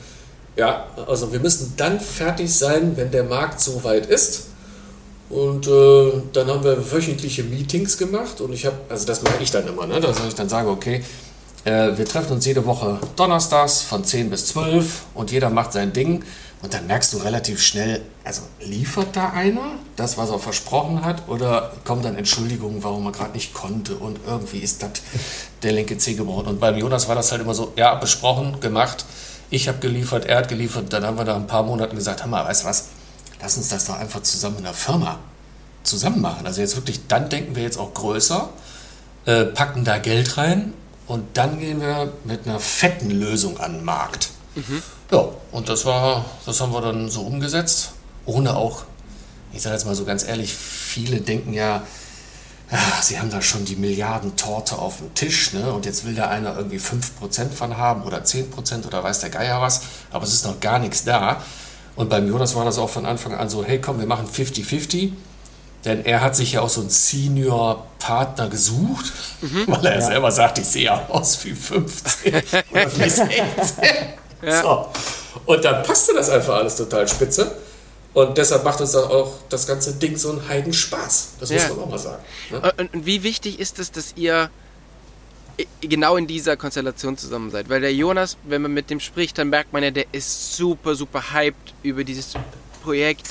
D: ja, also wir müssen dann fertig sein, wenn der Markt so weit ist. Und äh, dann haben wir wöchentliche Meetings gemacht und ich habe, also das mache ich dann immer, ne, dass ich dann sage, okay, äh, wir treffen uns jede Woche donnerstags von 10 bis 12 und jeder macht sein Ding. Und dann merkst du relativ schnell, also liefert da einer das, was er versprochen hat, oder kommen dann Entschuldigungen, warum er gerade nicht konnte und irgendwie ist das der linke Zeh gebrochen. Und beim Jonas war das halt immer so, ja, besprochen, gemacht. Ich habe geliefert, er hat geliefert. Dann haben wir nach ein paar Monaten gesagt, Hammer, weißt du was, lass uns das doch einfach zusammen in der Firma zusammen machen. Also jetzt wirklich, dann denken wir jetzt auch größer, äh, packen da Geld rein und dann gehen wir mit einer fetten Lösung an den Markt. Mhm. Ja, und das war, das haben wir dann so umgesetzt, ohne auch, ich sage jetzt mal so ganz ehrlich, viele denken ja, ach, sie haben da schon die Milliardentorte auf dem Tisch, ne? Und jetzt will da einer irgendwie 5% von haben oder 10% oder weiß der Geier was, aber es ist noch gar nichts da. Und beim Jonas war das auch von Anfang an so, hey komm, wir machen 50-50. Denn er hat sich ja auch so einen Senior-Partner gesucht, mhm. weil er ja. selber sagt, ich sehe ja aus wie 15 oder wie [laughs] 16. ja. so. Und dann passte das einfach alles total spitze. Und deshalb macht uns auch das ganze Ding so einen Heidenspaß. Das muss man auch mal sagen.
B: Ne? Und, und wie wichtig ist es, dass ihr genau in dieser Konstellation zusammen seid? Weil der Jonas, wenn man mit dem spricht, dann merkt man ja, der ist super, super hyped über dieses Projekt,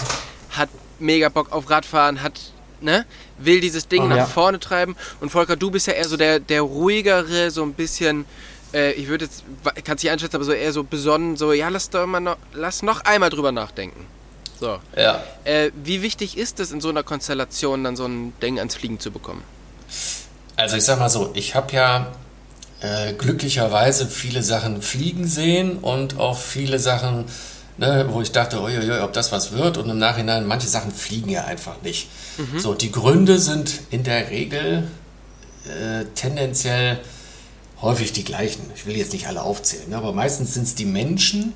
B: hat mega Bock auf Radfahren, hat, ne, will dieses Ding oh, nach ja. vorne treiben. Und Volker, du bist ja eher so der, der ruhigere, so ein bisschen, äh, ich würde jetzt, kann es nicht einschätzen, aber so eher so besonnen, so, ja, lass doch mal noch, lass noch einmal drüber nachdenken. So.
D: Ja.
B: Äh, wie wichtig ist es in so einer Konstellation, dann so ein Ding ans Fliegen zu bekommen?
D: Also ich sag mal so, ich habe ja äh, glücklicherweise viele Sachen fliegen sehen und auch viele Sachen ne, wo ich dachte, uiuiui, ob das was wird. Und im Nachhinein, manche Sachen fliegen ja einfach nicht. Mhm. So, die Gründe sind in der Regel äh, tendenziell häufig die gleichen. Ich will jetzt nicht alle aufzählen, ne, aber meistens sind es die Menschen,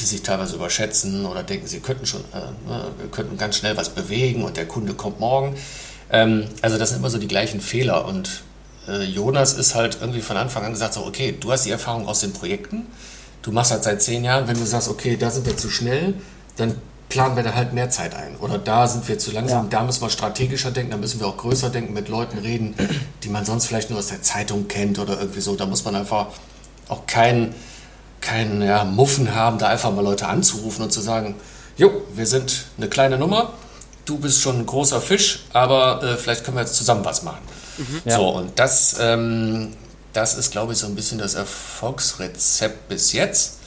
D: die sich teilweise überschätzen oder denken, sie könnten schon, äh, ne, wir könnten ganz schnell was bewegen und der Kunde kommt morgen. Ähm, also das sind immer so die gleichen Fehler und äh, Jonas ist halt irgendwie von Anfang an gesagt, so, okay, du hast die Erfahrung aus den Projekten, du machst halt seit zehn Jahren, wenn du sagst, okay, da sind wir zu schnell, dann planen wir da halt mehr Zeit ein. Oder da sind wir zu langsam, ja. da müssen wir strategischer denken, da müssen wir auch größer denken, mit Leuten reden, die man sonst vielleicht nur aus der Zeitung kennt oder irgendwie so. Da muss man einfach auch keinen kein, ja, Muffen haben, da einfach mal Leute anzurufen und zu sagen, jo, wir sind eine kleine Nummer, du bist schon ein großer Fisch, aber äh, vielleicht können wir jetzt zusammen was machen. Mhm. Ja. So, und das ähm, das ist, glaube ich, so ein bisschen das Erfolgsrezept bis jetzt,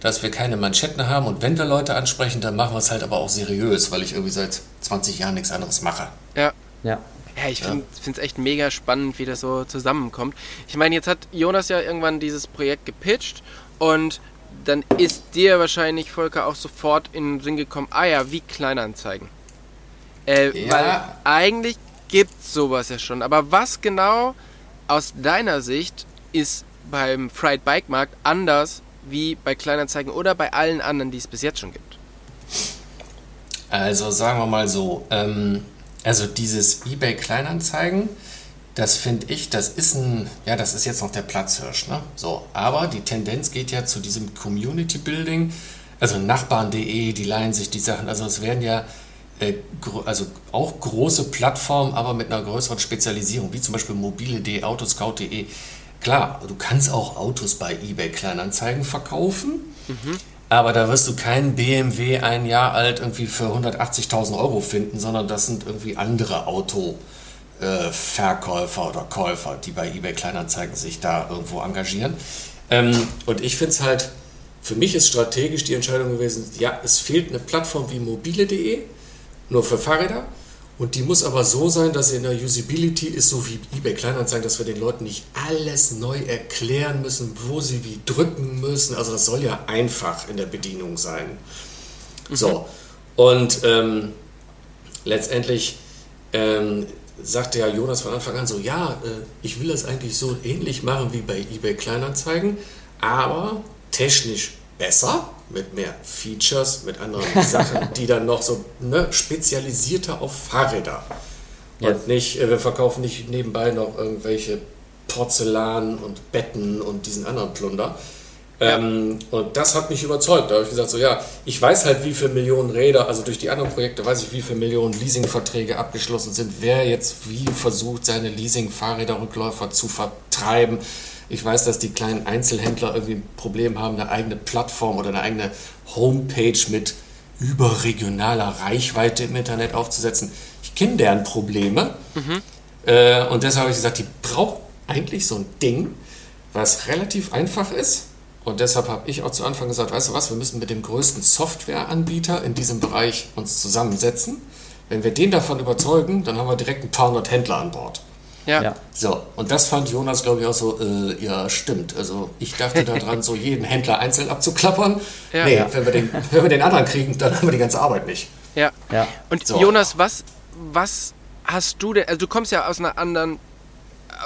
D: dass wir keine Manschetten haben und wenn wir Leute ansprechen, dann machen wir es halt aber auch seriös, weil ich irgendwie seit 20 Jahren nichts anderes mache.
B: Ja. Ja. Ja, ich finde es echt mega spannend, wie das so zusammenkommt. Ich meine, jetzt hat Jonas ja irgendwann dieses Projekt gepitcht und dann ist dir wahrscheinlich, Volker, auch sofort in den Sinn gekommen, ah ja, wie Kleinanzeigen. Äh, ja. Weil eigentlich gibt es sowas ja schon. Aber was genau aus deiner Sicht ist beim Fried Bike Markt anders wie bei Kleinanzeigen oder bei allen anderen, die es bis jetzt schon gibt?
D: Also sagen wir mal so, ähm, also dieses eBay Kleinanzeigen, das finde ich, das ist ein, ja, das ist jetzt noch der Platzhirsch, ne? So, aber die Tendenz geht ja zu diesem Community Building, also Nachbarn.de, die leihen sich die Sachen, also es werden ja also auch große Plattformen, aber mit einer größeren Spezialisierung, wie zum Beispiel mobile.de, autoscout.de. Klar, du kannst auch Autos bei eBay Kleinanzeigen verkaufen, mhm. aber da wirst du keinen BMW ein Jahr alt irgendwie für 180.000 Euro finden, sondern das sind irgendwie andere Autoverkäufer äh, oder Käufer, die bei eBay Kleinanzeigen sich da irgendwo engagieren. Ähm, und ich finde es halt, für mich ist strategisch die Entscheidung gewesen, ja, es fehlt eine Plattform wie mobile.de, nur für Fahrräder. Und die muss aber so sein, dass sie in der Usability ist, so wie eBay Kleinanzeigen, dass wir den Leuten nicht alles neu erklären müssen, wo sie wie drücken müssen. Also das soll ja einfach in der Bedienung sein. Mhm. So, und ähm, letztendlich ähm, sagte ja Jonas von Anfang an so, ja, äh, ich will das eigentlich so ähnlich machen wie bei eBay Kleinanzeigen, aber technisch besser mit mehr Features, mit anderen [laughs] Sachen, die dann noch so ne, spezialisierter auf Fahrräder. Yes. Und nicht, äh, wir verkaufen nicht nebenbei noch irgendwelche Porzellan und Betten und diesen anderen Plunder. Ja. Ähm, und das hat mich überzeugt. Da habe ich gesagt, so ja, ich weiß halt, wie viele Millionen Räder, also durch die anderen Projekte weiß ich, wie viele Millionen Leasingverträge abgeschlossen sind, wer jetzt wie versucht, seine Leasing-Fahrräder-Rückläufer zu vertreiben. Ich weiß, dass die kleinen Einzelhändler irgendwie ein Problem haben, eine eigene Plattform oder eine eigene Homepage mit überregionaler Reichweite im Internet aufzusetzen. Ich kenne deren Probleme. Mhm. Äh, und deshalb habe ich gesagt, die braucht eigentlich so ein Ding, was relativ einfach ist Und deshalb habe ich auch zu Anfang gesagt, weißt du was, wir müssen mit dem größten Softwareanbieter in diesem Bereich uns zusammensetzen. Wenn wir den davon überzeugen, dann haben wir direkt ein paar hundert Händler an Bord.
B: Ja. ja.
D: So, und das fand Jonas, glaube ich, auch so, äh, ja, stimmt. Also ich dachte [laughs] daran, so jeden Händler einzeln abzuklappern. Ja. Nee. Wenn, wir den, wenn wir den anderen kriegen, dann haben wir die ganze Arbeit nicht.
B: Ja. ja. Und so. Jonas, was, was hast du denn, also du kommst ja aus einer anderen,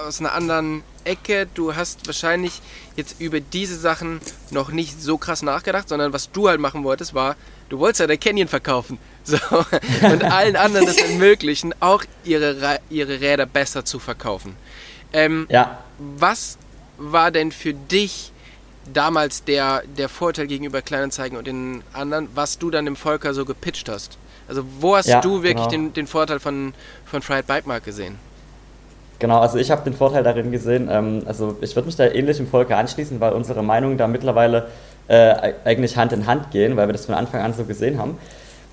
B: aus einer anderen Ecke, du hast wahrscheinlich jetzt über diese Sachen noch nicht so krass nachgedacht, sondern was du halt machen wolltest, war, du wolltest ja der Canyon verkaufen. So, und allen anderen das ermöglichen, auch ihre, ihre Räder besser zu verkaufen. Ähm, ja. Was war denn für dich damals der, der Vorteil gegenüber Kleinanzeigen und den anderen, was du dann dem Volker so gepitcht hast? Also wo hast ja, du wirklich genau. den, den Vorteil von, von Fried Bike Mark gesehen?
C: Genau, also ich habe den Vorteil darin gesehen, ähm, also ich würde mich da ähnlich im Volker anschließen, weil unsere Meinungen da mittlerweile äh, eigentlich Hand in Hand gehen, weil wir das von Anfang an so gesehen haben.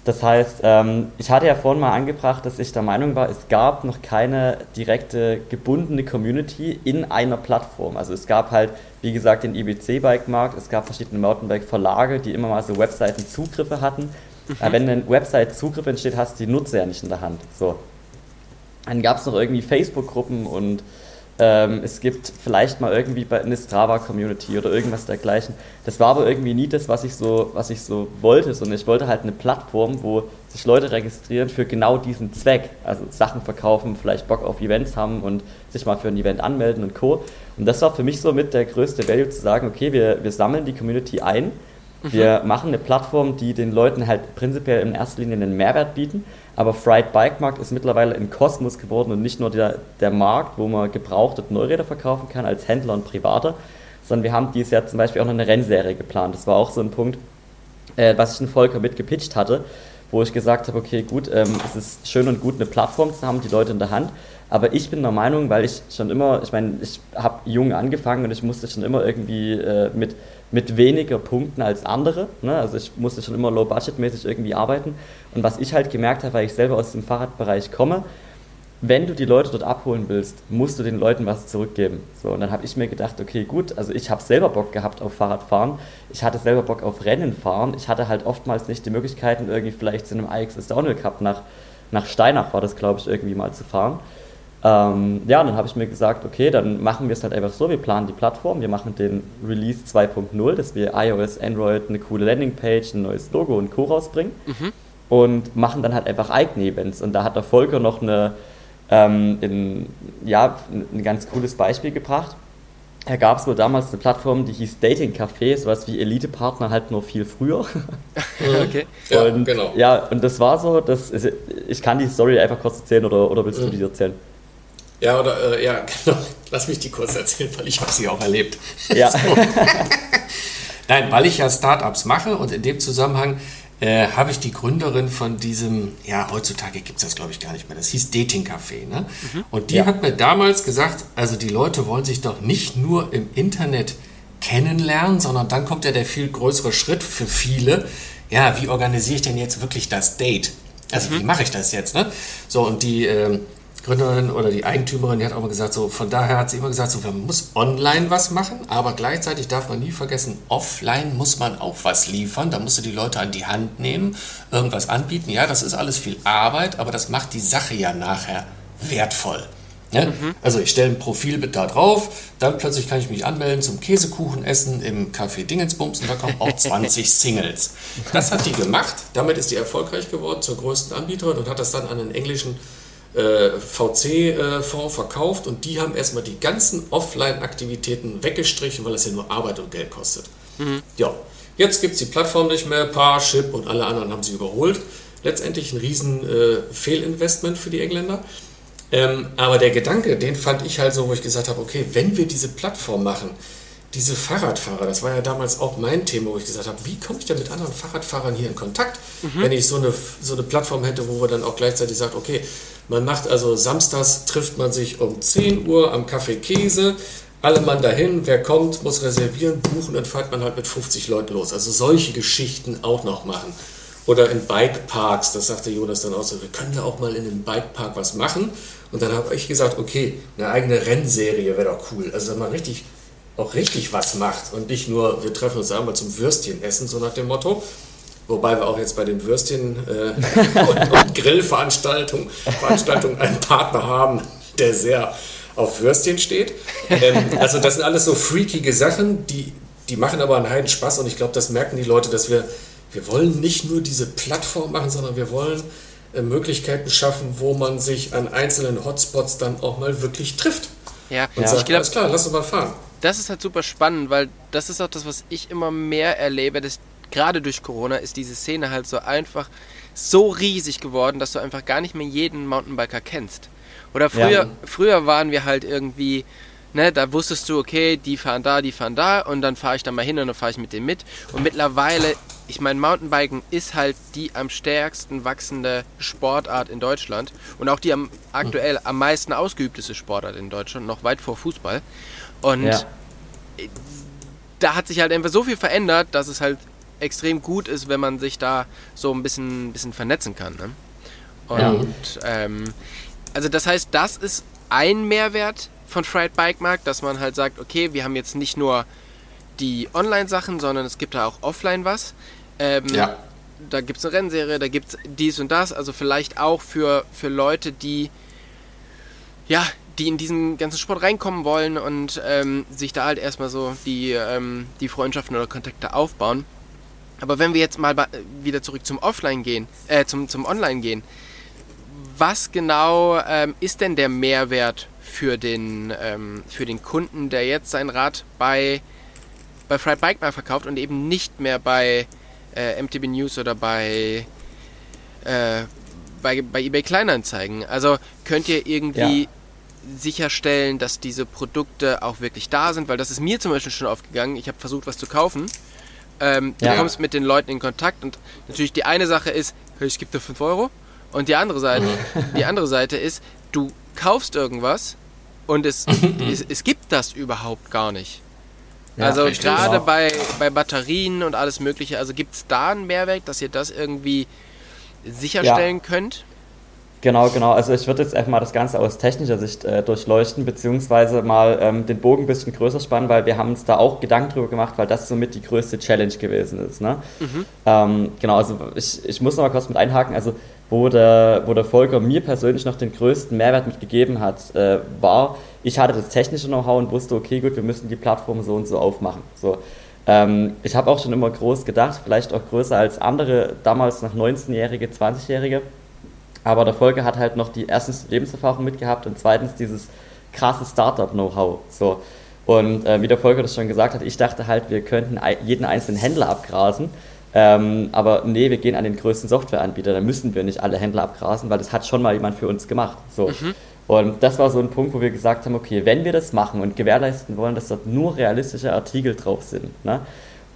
C: Das heißt, ähm, ich hatte ja vorhin mal angebracht, dass ich der Meinung war, es gab noch keine direkte gebundene Community in einer Plattform. Also es gab halt, wie gesagt, den IBC-Bike-Markt, es gab verschiedene Mountainbike-Verlage, die immer mal so Webseiten-Zugriffe hatten. Mhm. Aber wenn ein Website-Zugriff entsteht, hast du die Nutzer ja nicht in der Hand. So. Dann gab es noch irgendwie Facebook-Gruppen und ähm, es gibt vielleicht mal irgendwie eine Strava-Community oder irgendwas dergleichen. Das war aber irgendwie nie das, was ich so, was ich so wollte, sondern ich wollte halt eine Plattform, wo sich Leute registrieren für genau diesen Zweck. Also Sachen verkaufen, vielleicht Bock auf Events haben und sich mal für ein Event anmelden und Co. Und das war für mich so mit der größte Value zu sagen, okay, wir, wir sammeln die Community ein, wir mhm. machen eine Plattform, die den Leuten halt prinzipiell in erster Linie einen Mehrwert bieten, aber Fried Bike Markt ist mittlerweile ein Kosmos geworden und nicht nur der, der Markt, wo man gebrauchte Neuräder verkaufen kann als Händler und Privater, sondern wir haben dieses Jahr zum Beispiel auch noch eine Rennserie geplant. Das war auch so ein Punkt, äh, was ich den Volker mitgepitcht hatte, wo ich gesagt habe, okay, gut, ähm, es ist schön und gut, eine Plattform zu haben, die Leute in der Hand, aber ich bin der Meinung, weil ich schon immer, ich meine, ich habe jung angefangen und ich musste schon immer irgendwie äh, mit mit weniger Punkten als andere. Ne? Also ich musste schon immer low-budget-mäßig irgendwie arbeiten. Und was ich halt gemerkt habe, weil ich selber aus dem Fahrradbereich komme, wenn du die Leute dort abholen willst, musst du den Leuten was zurückgeben. So, und dann habe ich mir gedacht, okay, gut, also ich habe selber Bock gehabt auf Fahrradfahren, ich hatte selber Bock auf Rennen fahren, ich hatte halt oftmals nicht die Möglichkeiten, irgendwie vielleicht zu einem IXS Downhill Cup nach, nach Steinach war das, glaube ich, irgendwie mal zu fahren. Ähm, ja, dann habe ich mir gesagt, okay, dann machen wir es halt einfach so, wir planen die Plattform, wir machen den Release 2.0, dass wir iOS, Android eine coole Landingpage, ein neues Logo und Co. rausbringen mhm. und machen dann halt einfach eigene Events. Und da hat der Volker noch eine, ähm, in, ja, ein ganz cooles Beispiel gebracht. Da gab es wohl damals eine Plattform, die hieß Dating Café, sowas wie Elite-Partner halt nur viel früher. [laughs] okay. Und, ja, genau. Ja, und das war so, dass, ich kann die Story einfach kurz erzählen oder, oder willst mhm. du die erzählen?
D: Ja, oder, äh, ja, [laughs] genau. Lass mich die kurz erzählen, weil ich habe sie auch erlebt. Ja. [laughs] So. Nein, weil ich ja Startups mache und in dem Zusammenhang äh, habe ich die Gründerin von diesem, ja, heutzutage gibt es das glaube ich gar nicht mehr, das hieß Dating Café. Ne? Mhm. Und die ja. hat mir damals gesagt, also die Leute wollen sich doch nicht nur im Internet kennenlernen, sondern dann kommt ja der viel größere Schritt für viele. Ja, wie organisiere ich denn jetzt wirklich das Date? Also mhm. wie mache ich das jetzt? Ne? So, und die äh, Gründerin oder die Eigentümerin, die hat auch mal gesagt, so von daher hat sie immer gesagt, so man muss online was machen, aber gleichzeitig darf man nie vergessen, offline muss man auch was liefern. Da musst du die Leute an die Hand nehmen, irgendwas anbieten. Ja, das ist alles viel Arbeit, aber das macht die Sache ja nachher wertvoll. Ja? Mhm. Also ich stelle ein Profil da drauf, dann plötzlich kann ich mich anmelden zum Käsekuchen essen im Café Dingensbums und da kommen auch [laughs] 20 Singles. Das hat die gemacht, damit ist die erfolgreich geworden zur größten Anbieterin und hat das dann an den englischen äh, VC-Fonds verkauft und die haben erstmal die ganzen Offline-Aktivitäten weggestrichen, weil es ja nur Arbeit und Geld kostet. Mhm. Ja, jetzt gibt es die Plattform nicht mehr, Parship und alle anderen haben sie überholt. Letztendlich ein riesen äh, Fehlinvestment für die Engländer. Ähm, aber der Gedanke, den fand ich halt so, wo ich gesagt habe, okay, wenn wir diese Plattform machen, diese Fahrradfahrer, das war ja damals auch mein Thema, wo ich gesagt habe, wie komme ich denn mit anderen Fahrradfahrern hier in Kontakt, mhm. wenn ich so eine, so eine Plattform hätte, wo wir dann auch gleichzeitig sagt, okay, man macht also samstags trifft man sich um 10 Uhr am Café Käse, alle Mann dahin, wer kommt, muss reservieren, buchen, dann fährt man halt mit 50 Leuten los. Also solche Geschichten auch noch machen. Oder in Bikeparks, das sagte Jonas dann auch so, wir können ja auch mal in einem Bikepark was machen. Und dann habe ich gesagt, okay, eine eigene Rennserie wäre doch cool. Also mal richtig auch richtig was macht und nicht nur, wir treffen uns einmal zum Würstchen essen, so nach dem Motto. Wobei wir auch jetzt bei den Würstchen äh, [laughs] und, und Grillveranstaltungen Veranstaltungen einen Partner haben, der sehr auf Würstchen steht. Ähm, also das sind alles so freakige Sachen, die, die machen aber einen heiden Spaß und ich glaube, das merken die Leute, dass wir, wir wollen nicht nur diese Plattform machen, sondern wir wollen äh, Möglichkeiten schaffen, wo man sich an einzelnen Hotspots dann auch mal wirklich trifft.
B: Ja,
D: und
B: ja.
D: sagt,
B: ich glaube,
D: alles klar, lass uns mal fahren.
B: Das ist halt super spannend, weil das ist auch das, was ich immer mehr erlebe, dass gerade durch Corona ist diese Szene halt so einfach so riesig geworden, dass du einfach gar nicht mehr jeden Mountainbiker kennst. Oder früher, ja. früher waren wir halt irgendwie, ne, da wusstest du, okay, die fahren da, die fahren da und dann fahre ich da mal hin und dann fahre ich mit denen mit. Und mittlerweile, ich meine, Mountainbiken ist halt die am stärksten wachsende Sportart in Deutschland und auch die am aktuell am meisten ausgeübteste Sportart in Deutschland, noch weit vor Fußball. Und ja. da hat sich halt einfach so viel verändert, dass es halt extrem gut ist, wenn man sich da so ein bisschen, bisschen vernetzen kann. Ne? Und ja. ähm, also das heißt, das ist ein Mehrwert von Fried Bike Markt, dass man halt sagt, okay, wir haben jetzt nicht nur die Online-Sachen, sondern es gibt da auch offline was. Ähm, ja. Da gibt es eine Rennserie, da gibt es dies und das, also vielleicht auch für, für Leute, die ja, die in diesen ganzen Sport reinkommen wollen und ähm, sich da halt erstmal so die, ähm, die Freundschaften oder Kontakte aufbauen. Aber wenn wir jetzt mal wieder zurück zum Offline gehen, äh, zum, zum Online gehen, was genau ähm, ist denn der Mehrwert für den, ähm, für den Kunden, der jetzt sein Rad bei, bei Fried Bike mal verkauft und eben nicht mehr bei äh, MTB News oder bei, äh, bei, bei eBay Kleinanzeigen? Also könnt ihr irgendwie ja. Sicherstellen, dass diese Produkte auch wirklich da sind? Weil das ist mir zum Beispiel schon aufgegangen. Ich habe versucht, was zu kaufen ähm, du ja. kommst mit den Leuten in Kontakt und natürlich die eine Sache ist, ich gebe dir 5 Euro und die andere Seite, die andere Seite ist, du kaufst irgendwas und es, [laughs] es, es, gibt das überhaupt gar nicht. Ja, also gerade bei, bei Batterien und alles mögliche, also gibt es da einen Mehrwert, dass ihr das irgendwie sicherstellen ja. könnt?
C: Genau, genau. Also ich würde jetzt einfach mal das Ganze aus technischer Sicht äh, durchleuchten, beziehungsweise mal ähm, den Bogen ein bisschen größer spannen, weil wir haben uns da auch Gedanken drüber gemacht, weil das somit die größte Challenge gewesen ist. Ne? Mhm. Ähm, genau, also ich, ich muss noch mal kurz mit einhaken. Also wo der, wo der Volker mir persönlich noch den größten Mehrwert mitgegeben hat, äh, war, ich hatte das technische Know-how und wusste, okay, gut, wir müssen die Plattform so und so aufmachen. So. Ähm, ich habe auch schon immer groß gedacht, vielleicht auch größer als andere, damals noch 19-Jährige, 20-Jährige aber der Volker hat halt noch die erstens Lebenserfahrung mitgehabt und zweitens dieses krasse Startup-Know-how. So. Und äh, wie der Volker das schon gesagt hat, ich dachte halt, wir könnten jeden einzelnen Händler abgrasen. Ähm, aber nee, wir gehen an den größten Softwareanbieter, da müssen wir nicht alle Händler abgrasen, weil das hat schon mal jemand für uns gemacht. So. Mhm. Und das war so ein Punkt, wo wir gesagt haben, okay, wenn wir das machen und gewährleisten wollen, dass dort nur realistische Artikel drauf sind, ne,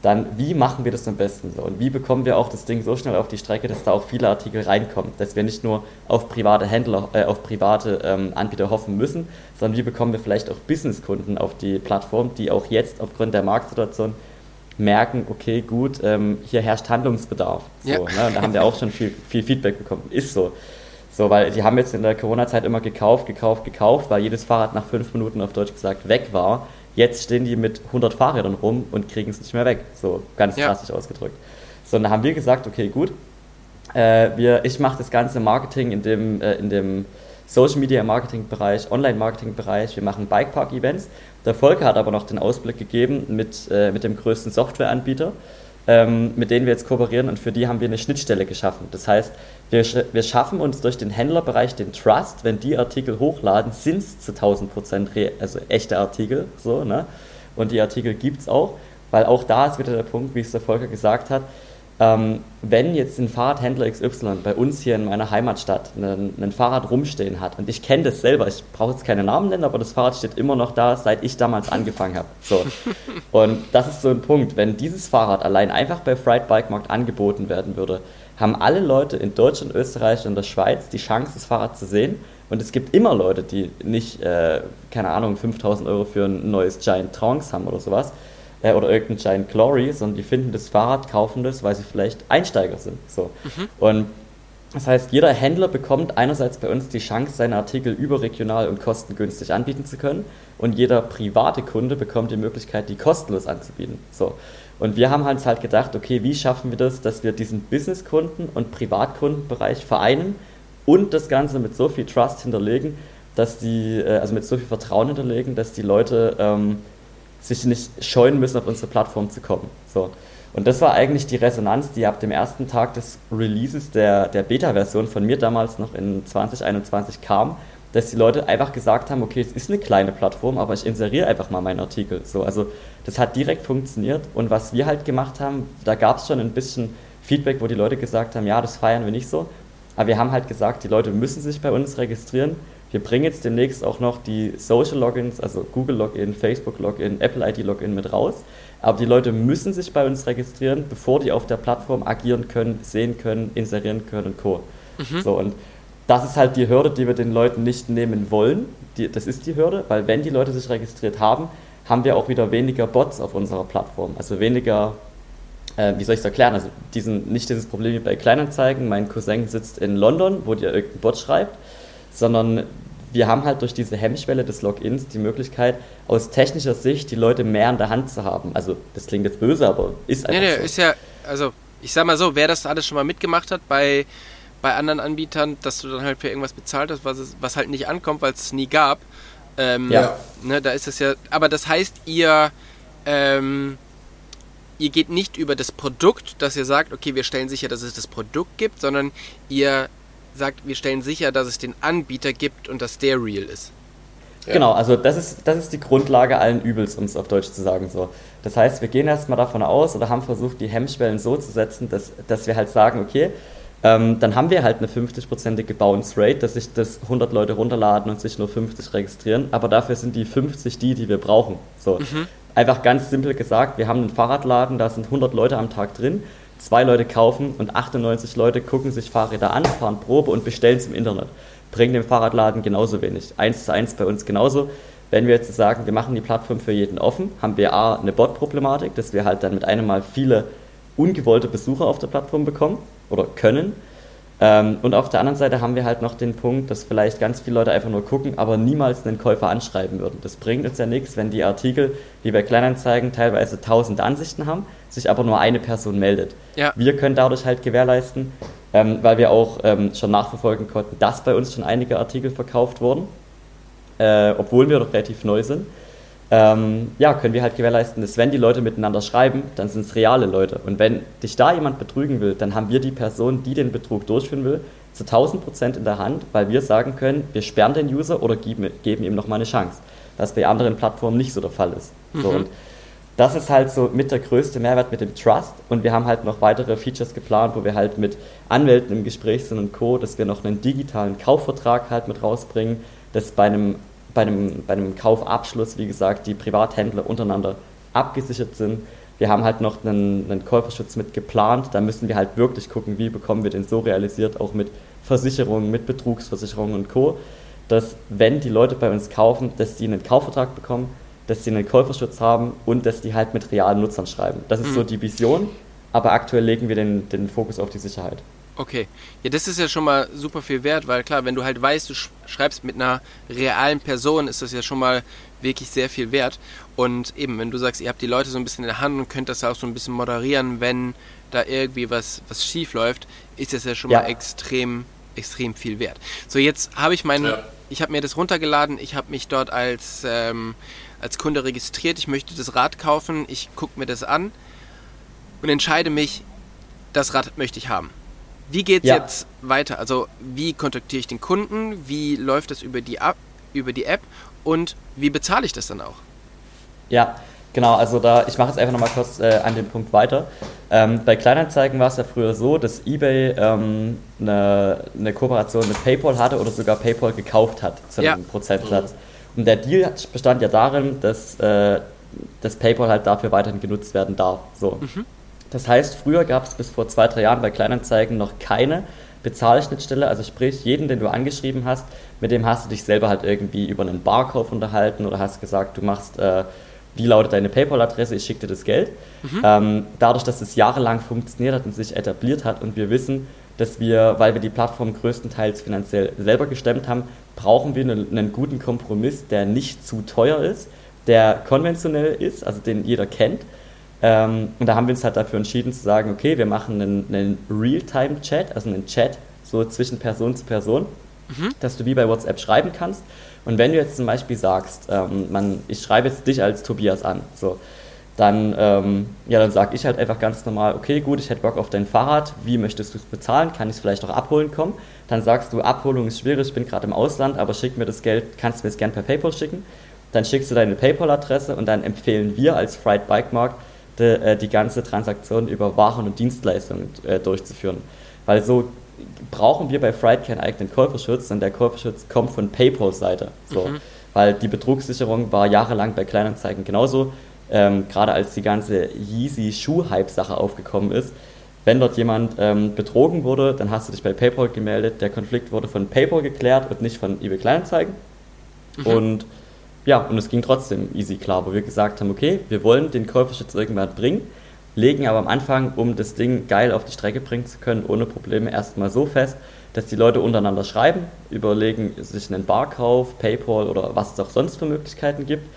C: dann wie machen wir das am besten so? Und wie bekommen wir auch das Ding so schnell auf die Strecke, dass da auch viele Artikel reinkommen? Dass wir nicht nur auf private Händler, äh, auf private ähm, Anbieter hoffen müssen, sondern wie bekommen wir vielleicht auch Businesskunden auf die Plattform, die auch jetzt aufgrund der Marktsituation merken, okay, gut, ähm, hier herrscht Handlungsbedarf. So, ja. ne? Und da haben wir auch schon viel, viel Feedback bekommen. Ist so. So, weil die haben jetzt in der Corona-Zeit immer gekauft, gekauft, gekauft, weil jedes Fahrrad nach fünf Minuten auf Deutsch gesagt weg war. Jetzt stehen die mit 100 Fahrrädern rum und kriegen es nicht mehr weg. So ganz ja. drastisch ausgedrückt. So, und da haben wir gesagt, okay, gut, äh, wir, ich mache das ganze Marketing in dem, äh, in dem Social Media Marketing Bereich, Online Marketing Bereich, wir machen Bikepark Events. Der Volker hat aber noch den Ausblick gegeben mit, äh, mit dem größten Softwareanbieter ähm, mit denen wir jetzt kooperieren und für die haben wir eine Schnittstelle geschaffen. Das heißt, wir, wir schaffen uns durch den Händlerbereich den Trust, wenn die Artikel hochladen, sind es zu 1000 Prozent also echte Artikel, so, ne? Und die Artikel gibt es auch, weil auch da ist wieder der Punkt, wie es der Volker gesagt hat, ähm, wenn jetzt ein Fahrradhändler XY bei uns hier in meiner Heimatstadt ein Fahrrad rumstehen hat, und ich kenne das selber, ich brauche jetzt keine Namen nennen, aber das Fahrrad steht immer noch da, seit ich damals angefangen habe. So. [laughs] Und das ist so ein Punkt, wenn dieses Fahrrad allein einfach bei Fried Bike Markt angeboten werden würde, haben alle Leute in Deutschland, Österreich und der Schweiz die Chance, das Fahrrad zu sehen. Und es gibt immer Leute, die nicht, äh, keine Ahnung, 5000 Euro für ein neues Giant Trunks haben oder sowas, äh, oder irgendein Giant Glory, sondern die finden das Fahrrad, kaufen das, weil sie vielleicht Einsteiger sind. So. Mhm. Und Das heißt, jeder Händler bekommt einerseits bei uns die Chance, seine Artikel überregional und kostengünstig anbieten zu können und jeder private Kunde bekommt die Möglichkeit, die kostenlos anzubieten. So. Und wir haben uns halt gedacht, okay, wie schaffen wir das, dass wir diesen Businesskunden- und Privatkundenbereich vereinen und das Ganze mit so viel Trust hinterlegen, dass die, äh, also mit so viel Vertrauen hinterlegen, dass die Leute ähm, sich nicht scheuen müssen, auf unsere Plattform zu kommen. So. Und das war eigentlich die Resonanz, die ab dem ersten Tag des Releases der, der Beta-Version von mir damals noch in 2021 kam, dass die Leute einfach gesagt haben, okay, es ist eine kleine Plattform, aber ich inseriere einfach mal meinen Artikel. So, also das hat direkt funktioniert und was wir halt gemacht haben, da gab es schon ein bisschen Feedback, wo die Leute gesagt haben, ja, das feiern wir nicht so, aber wir haben halt gesagt, die Leute müssen sich bei uns registrieren. Wir bringen jetzt demnächst auch noch die Social Logins, also Google Login, Facebook Login, Apple ID Login mit raus. Aber die Leute müssen sich bei uns registrieren, bevor die auf der Plattform agieren können, sehen können, inserieren können und Co. Mhm. So, und das ist halt die Hürde, die wir den Leuten nicht nehmen wollen. Die, das ist die Hürde, weil wenn die Leute sich registriert haben, haben wir auch wieder weniger Bots auf unserer Plattform. Also weniger, äh, wie soll ich es erklären? Also diesen, nicht dieses Problem wie bei Kleinanzeigen, mein Cousin sitzt in London, wo dir irgendein Bot schreibt, sondern wir haben halt durch diese Hemmschwelle des Logins die Möglichkeit, aus technischer Sicht die Leute mehr in der Hand zu haben. Also, das klingt jetzt böse, aber ist einfach. Nee, nee,
B: so. ist ja, also, ich sag mal so, wer das alles schon mal mitgemacht hat bei, bei anderen Anbietern, dass du dann halt für irgendwas bezahlt hast, was, es, was halt nicht ankommt, weil es nie gab. Ähm, ja. Ne, da ist es ja, aber das heißt, ihr, ähm, ihr geht nicht über das Produkt, dass ihr sagt, okay, wir stellen sicher, dass es das Produkt gibt, sondern ihr sagt, wir stellen sicher, dass es den Anbieter gibt und dass der real ist.
C: Ja. Genau, also das ist, das ist die Grundlage allen Übels, um es auf Deutsch zu sagen. So. Das heißt, wir gehen erstmal davon aus oder haben versucht, die Hemmschwellen so zu setzen, dass, dass wir halt sagen, okay, ähm, dann haben wir halt eine 50-prozentige Bounce Rate, dass sich das 100 Leute runterladen und sich nur 50 registrieren, aber dafür sind die 50 die, die wir brauchen. So. Mhm. Einfach ganz simpel gesagt, wir haben einen Fahrradladen, da sind 100 Leute am Tag drin zwei Leute kaufen und 98 Leute gucken sich Fahrräder an, fahren Probe und bestellen es im Internet. Bringen dem Fahrradladen genauso wenig. Eins zu eins bei uns genauso. Wenn wir jetzt sagen, wir machen die Plattform für jeden offen, haben wir A, eine Bot-Problematik, dass wir halt dann mit einem Mal viele ungewollte Besucher auf der Plattform bekommen oder können. Ähm, und auf der anderen Seite haben wir halt noch den Punkt, dass vielleicht ganz viele Leute einfach nur gucken, aber niemals einen Käufer anschreiben würden. Das bringt uns ja nichts, wenn die Artikel, wie bei Kleinanzeigen, teilweise 1000 Ansichten haben, sich aber nur eine Person meldet. Ja. Wir können dadurch halt gewährleisten, ähm, weil wir auch ähm, schon nachverfolgen konnten, dass bei uns schon einige Artikel verkauft wurden, äh, obwohl wir doch relativ neu sind ähm, ja, können wir halt gewährleisten, dass wenn die Leute miteinander schreiben, dann sind es reale Leute. Und wenn dich da jemand betrügen will, dann haben wir die Person, die den Betrug durchführen will, zu 1000 Prozent in der Hand, weil wir sagen können, wir sperren den User oder geben, geben ihm nochmal eine Chance. Was bei anderen Plattformen nicht so der Fall ist. Mhm. So, und das ist halt so mit der größte Mehrwert mit dem Trust. Und wir haben halt noch weitere Features geplant, wo wir halt mit Anwälten im Gespräch sind und Co., dass wir noch einen digitalen Kaufvertrag halt mit rausbringen, dass bei einem bei einem, bei einem Kaufabschluss, wie gesagt, die Privathändler untereinander abgesichert sind. Wir haben halt noch einen, einen Käuferschutz mit geplant. Da müssen wir halt wirklich gucken, wie bekommen wir den so realisiert, auch mit Versicherungen, mit Betrugsversicherungen und Co., dass wenn die Leute bei uns kaufen, dass die einen Kaufvertrag bekommen, dass sie einen Käuferschutz haben und dass die halt mit realen Nutzern schreiben. Das ist mhm. so die Vision, aber aktuell legen wir den, den Fokus auf die Sicherheit.
B: Okay. Ja, das ist ja schon mal super viel wert, weil klar, wenn du halt weißt, du schreibst mit einer realen Person, ist das ja schon mal wirklich sehr viel wert. Und eben, wenn du sagst, ihr habt die Leute so ein bisschen in der Hand und könnt das auch so ein bisschen moderieren, wenn da irgendwie was, was schief läuft, ist das ja schon ja. mal extrem, extrem viel wert. So, jetzt habe ich meine, ja. ich habe mir das runtergeladen, ich habe mich dort als, ähm, als Kunde registriert, ich möchte das Rad kaufen, ich gucke mir das an und entscheide mich, das Rad möchte ich haben. Wie geht es ja. jetzt weiter? Also wie kontaktiere ich den Kunden? Wie läuft das über die, App, über die App? Und wie bezahle ich das dann auch?
C: Ja, genau. Also da, ich mache jetzt einfach nochmal kurz äh, an dem Punkt weiter. Ähm, bei Kleinanzeigen war es ja früher so, dass eBay ähm, eine, eine, Kooperation mit PayPal hatte oder sogar PayPal gekauft hat zu einem ja. Prozentsatz. Und der Deal bestand ja darin, dass, äh, dass PayPal halt dafür weiterhin genutzt werden darf. So. Mhm. Das heißt, früher gab es bis vor zwei, drei Jahren bei Kleinanzeigen noch keine Bezahlschnittstelle, also sprich, jeden, den du angeschrieben hast, mit dem hast du dich selber halt irgendwie über einen Barkauf unterhalten oder hast gesagt, du machst, äh, wie lautet deine PayPal-Adresse, ich schicke dir das Geld. Mhm. Ähm, dadurch, dass es jahrelang funktioniert hat und sich etabliert hat und wir wissen, dass wir, weil wir die Plattform größtenteils finanziell selber gestemmt haben, brauchen wir einen, einen guten Kompromiss, der nicht zu teuer ist, der konventionell ist, also den jeder kennt. Ähm, und da haben wir uns halt dafür entschieden zu sagen, okay, wir machen einen, einen Real-Time-Chat, also einen Chat so zwischen Person zu Person, mhm. dass du wie bei WhatsApp schreiben kannst. Und wenn du jetzt zum Beispiel sagst, ähm, man, ich schreibe jetzt dich als Tobias an, so, dann, ähm, ja, dann sage ich halt einfach ganz normal, okay, gut, ich hätte Bock auf dein Fahrrad, wie möchtest du es bezahlen, kann ich es vielleicht auch abholen kommen? Dann sagst du, Abholung ist schwierig, ich bin gerade im Ausland, aber schick mir das Geld, kannst du mir es gern per PayPal schicken? Dann schickst du deine PayPal-Adresse und dann empfehlen wir als Fried Bike Markt die, äh, die ganze Transaktion über Waren und Dienstleistungen äh, durchzuführen. Weil so brauchen wir bei Fried keinen eigenen Käuferschutz, denn der Käuferschutz kommt von PayPal-Seite. So. Mhm. Weil die Betrugssicherung war jahrelang bei Kleinanzeigen genauso. Ähm, gerade als die ganze Yeezy-Schuh-Hype-Sache aufgekommen ist. Wenn dort jemand ähm, betrogen wurde, dann hast du dich bei PayPal gemeldet. Der Konflikt wurde von PayPal geklärt und nicht von eBay Kleinanzeigen. Mhm. Und ja, und es ging trotzdem easy klar, wo wir gesagt haben, okay, wir wollen den Käuferschutz irgendwann bringen, legen aber am Anfang, um das Ding geil auf die Strecke bringen zu können, ohne Probleme erstmal so fest, dass die Leute untereinander schreiben, überlegen sich einen Barkauf, PayPal oder was es auch sonst für Möglichkeiten gibt.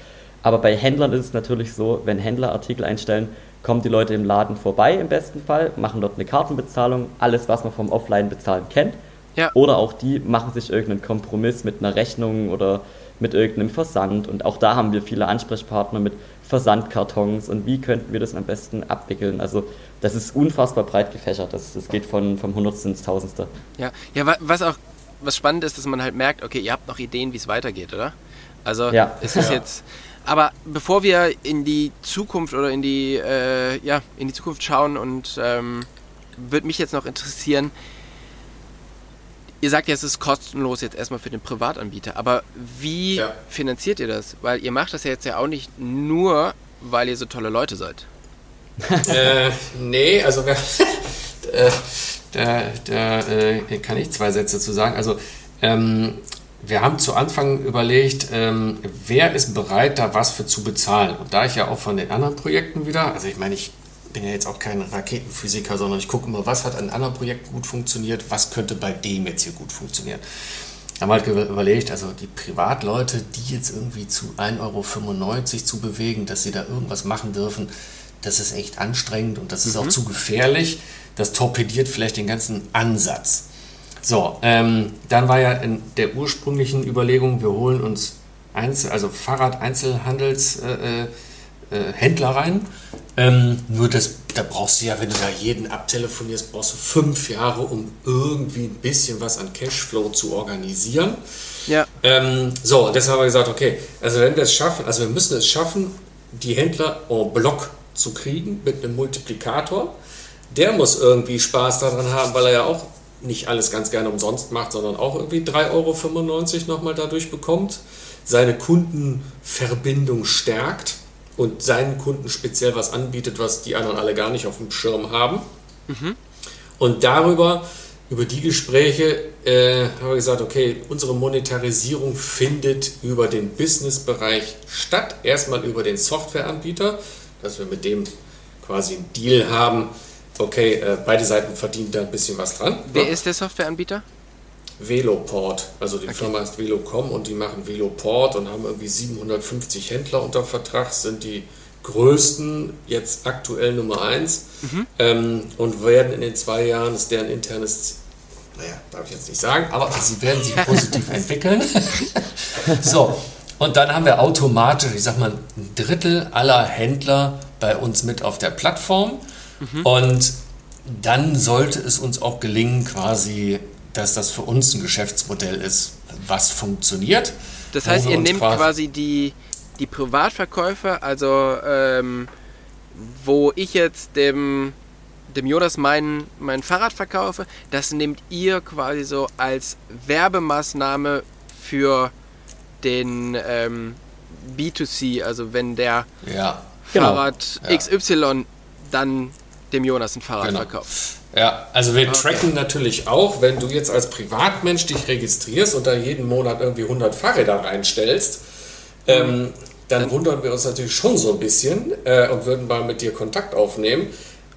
C: Aber bei Händlern ist es natürlich so, wenn Händler Artikel einstellen, kommen die Leute im Laden vorbei im besten Fall, machen dort eine Kartenbezahlung, alles, was man vom Offline-Bezahlen kennt. Ja. Oder auch die machen sich irgendeinen Kompromiss mit einer Rechnung oder mit irgendeinem Versand. Und auch da haben wir viele Ansprechpartner mit Versandkartons und wie könnten wir das am besten abwickeln. Also das ist unfassbar breit gefächert. Das, das geht von, vom Hundertsten ins Tausendste.
B: Ja, ja, was auch was spannend ist, dass man halt merkt, okay, ihr habt noch Ideen, wie es weitergeht, oder? Also ja. es ist ja. jetzt. Aber bevor wir in die Zukunft oder in die, äh, ja, in die Zukunft schauen und ähm, würde mich jetzt noch interessieren, Ihr sagt ja, es ist kostenlos jetzt erstmal für den Privatanbieter, aber wie ja. finanziert ihr das? Weil ihr macht das ja jetzt ja auch nicht nur, weil ihr so tolle Leute seid.
D: äh, nee, also wir, [laughs] äh, da, da äh, kann ich zwei Sätze zu sagen. Also ähm, wir haben zu Anfang überlegt, ähm, wer ist bereit, da was für zu bezahlen. Und da ich ja auch von den anderen Projekten wieder, also ich meine, ich bin ja jetzt auch kein Raketenphysiker, sondern ich gucke immer, was hat an anderen Projekten gut funktioniert, was könnte bei dem jetzt hier gut funktionieren. Haben halt überlegt, also die Privatleute, die jetzt irgendwie zu 1,95 Euro zu bewegen, dass sie da irgendwas machen dürfen, das ist echt anstrengend und das ist mhm. auch zu gefährlich. Das torpediert vielleicht den ganzen Ansatz. So, ähm, dann war ja in der ursprünglichen Überlegung, wir holen uns Einzel, also Fahrrad-Einzelhandelshändler äh, äh, äh rein ähm, nur das, da brauchst du ja, wenn du da jeden abtelefonierst, brauchst du fünf Jahre, um irgendwie ein bisschen was an Cashflow zu organisieren. Ja. Ähm, so, und deshalb haben wir gesagt, okay, also wenn wir es schaffen, also wir müssen es schaffen, die Händler en bloc zu kriegen mit einem Multiplikator. Der muss irgendwie Spaß daran haben, weil er ja auch nicht alles ganz gerne umsonst macht, sondern auch irgendwie 3,95 Euro nochmal dadurch bekommt, seine Kundenverbindung stärkt und seinen Kunden speziell was anbietet, was die anderen alle gar nicht auf dem Schirm haben. Mhm. Und darüber, über die Gespräche, äh, haben wir gesagt, okay, unsere Monetarisierung findet über den Businessbereich statt. Erstmal über den Softwareanbieter, dass wir mit dem quasi einen Deal haben. Okay, äh, beide Seiten verdienen da ein bisschen was dran.
B: Wer ja? ist der Softwareanbieter?
D: Veloport. Also die okay. Firma ist Velocom und die machen Veloport und haben irgendwie 750 Händler unter Vertrag, sind die größten, jetzt aktuell Nummer 1 mhm. ähm, und werden in den zwei Jahren, ist deren internes, naja, darf ich jetzt nicht sagen, aber sie werden sich positiv [laughs] entwickeln. so, und dann haben wir automatisch, ich sag mal, ein Drittel aller Händler bei uns mit auf der Plattform mhm. und dann sollte es uns auch gelingen, quasi dass das für uns ein Geschäftsmodell ist, was funktioniert.
B: Das heißt, ihr nehmt quasi die, die Privatverkäufer, also ähm, wo ich jetzt dem, dem Jonas mein, mein Fahrrad verkaufe, das nehmt ihr quasi so als Werbemaßnahme für den ähm, B2C, also wenn der ja, Fahrrad genau. XY dann dem Jonas ein Fahrrad genau. verkauft.
D: Ja, also wir okay. tracken natürlich auch, wenn du jetzt als Privatmensch dich registrierst und da jeden Monat irgendwie 100 Fahrräder reinstellst, ähm, dann wundern wir uns natürlich schon so ein bisschen äh, und würden mal mit dir Kontakt aufnehmen.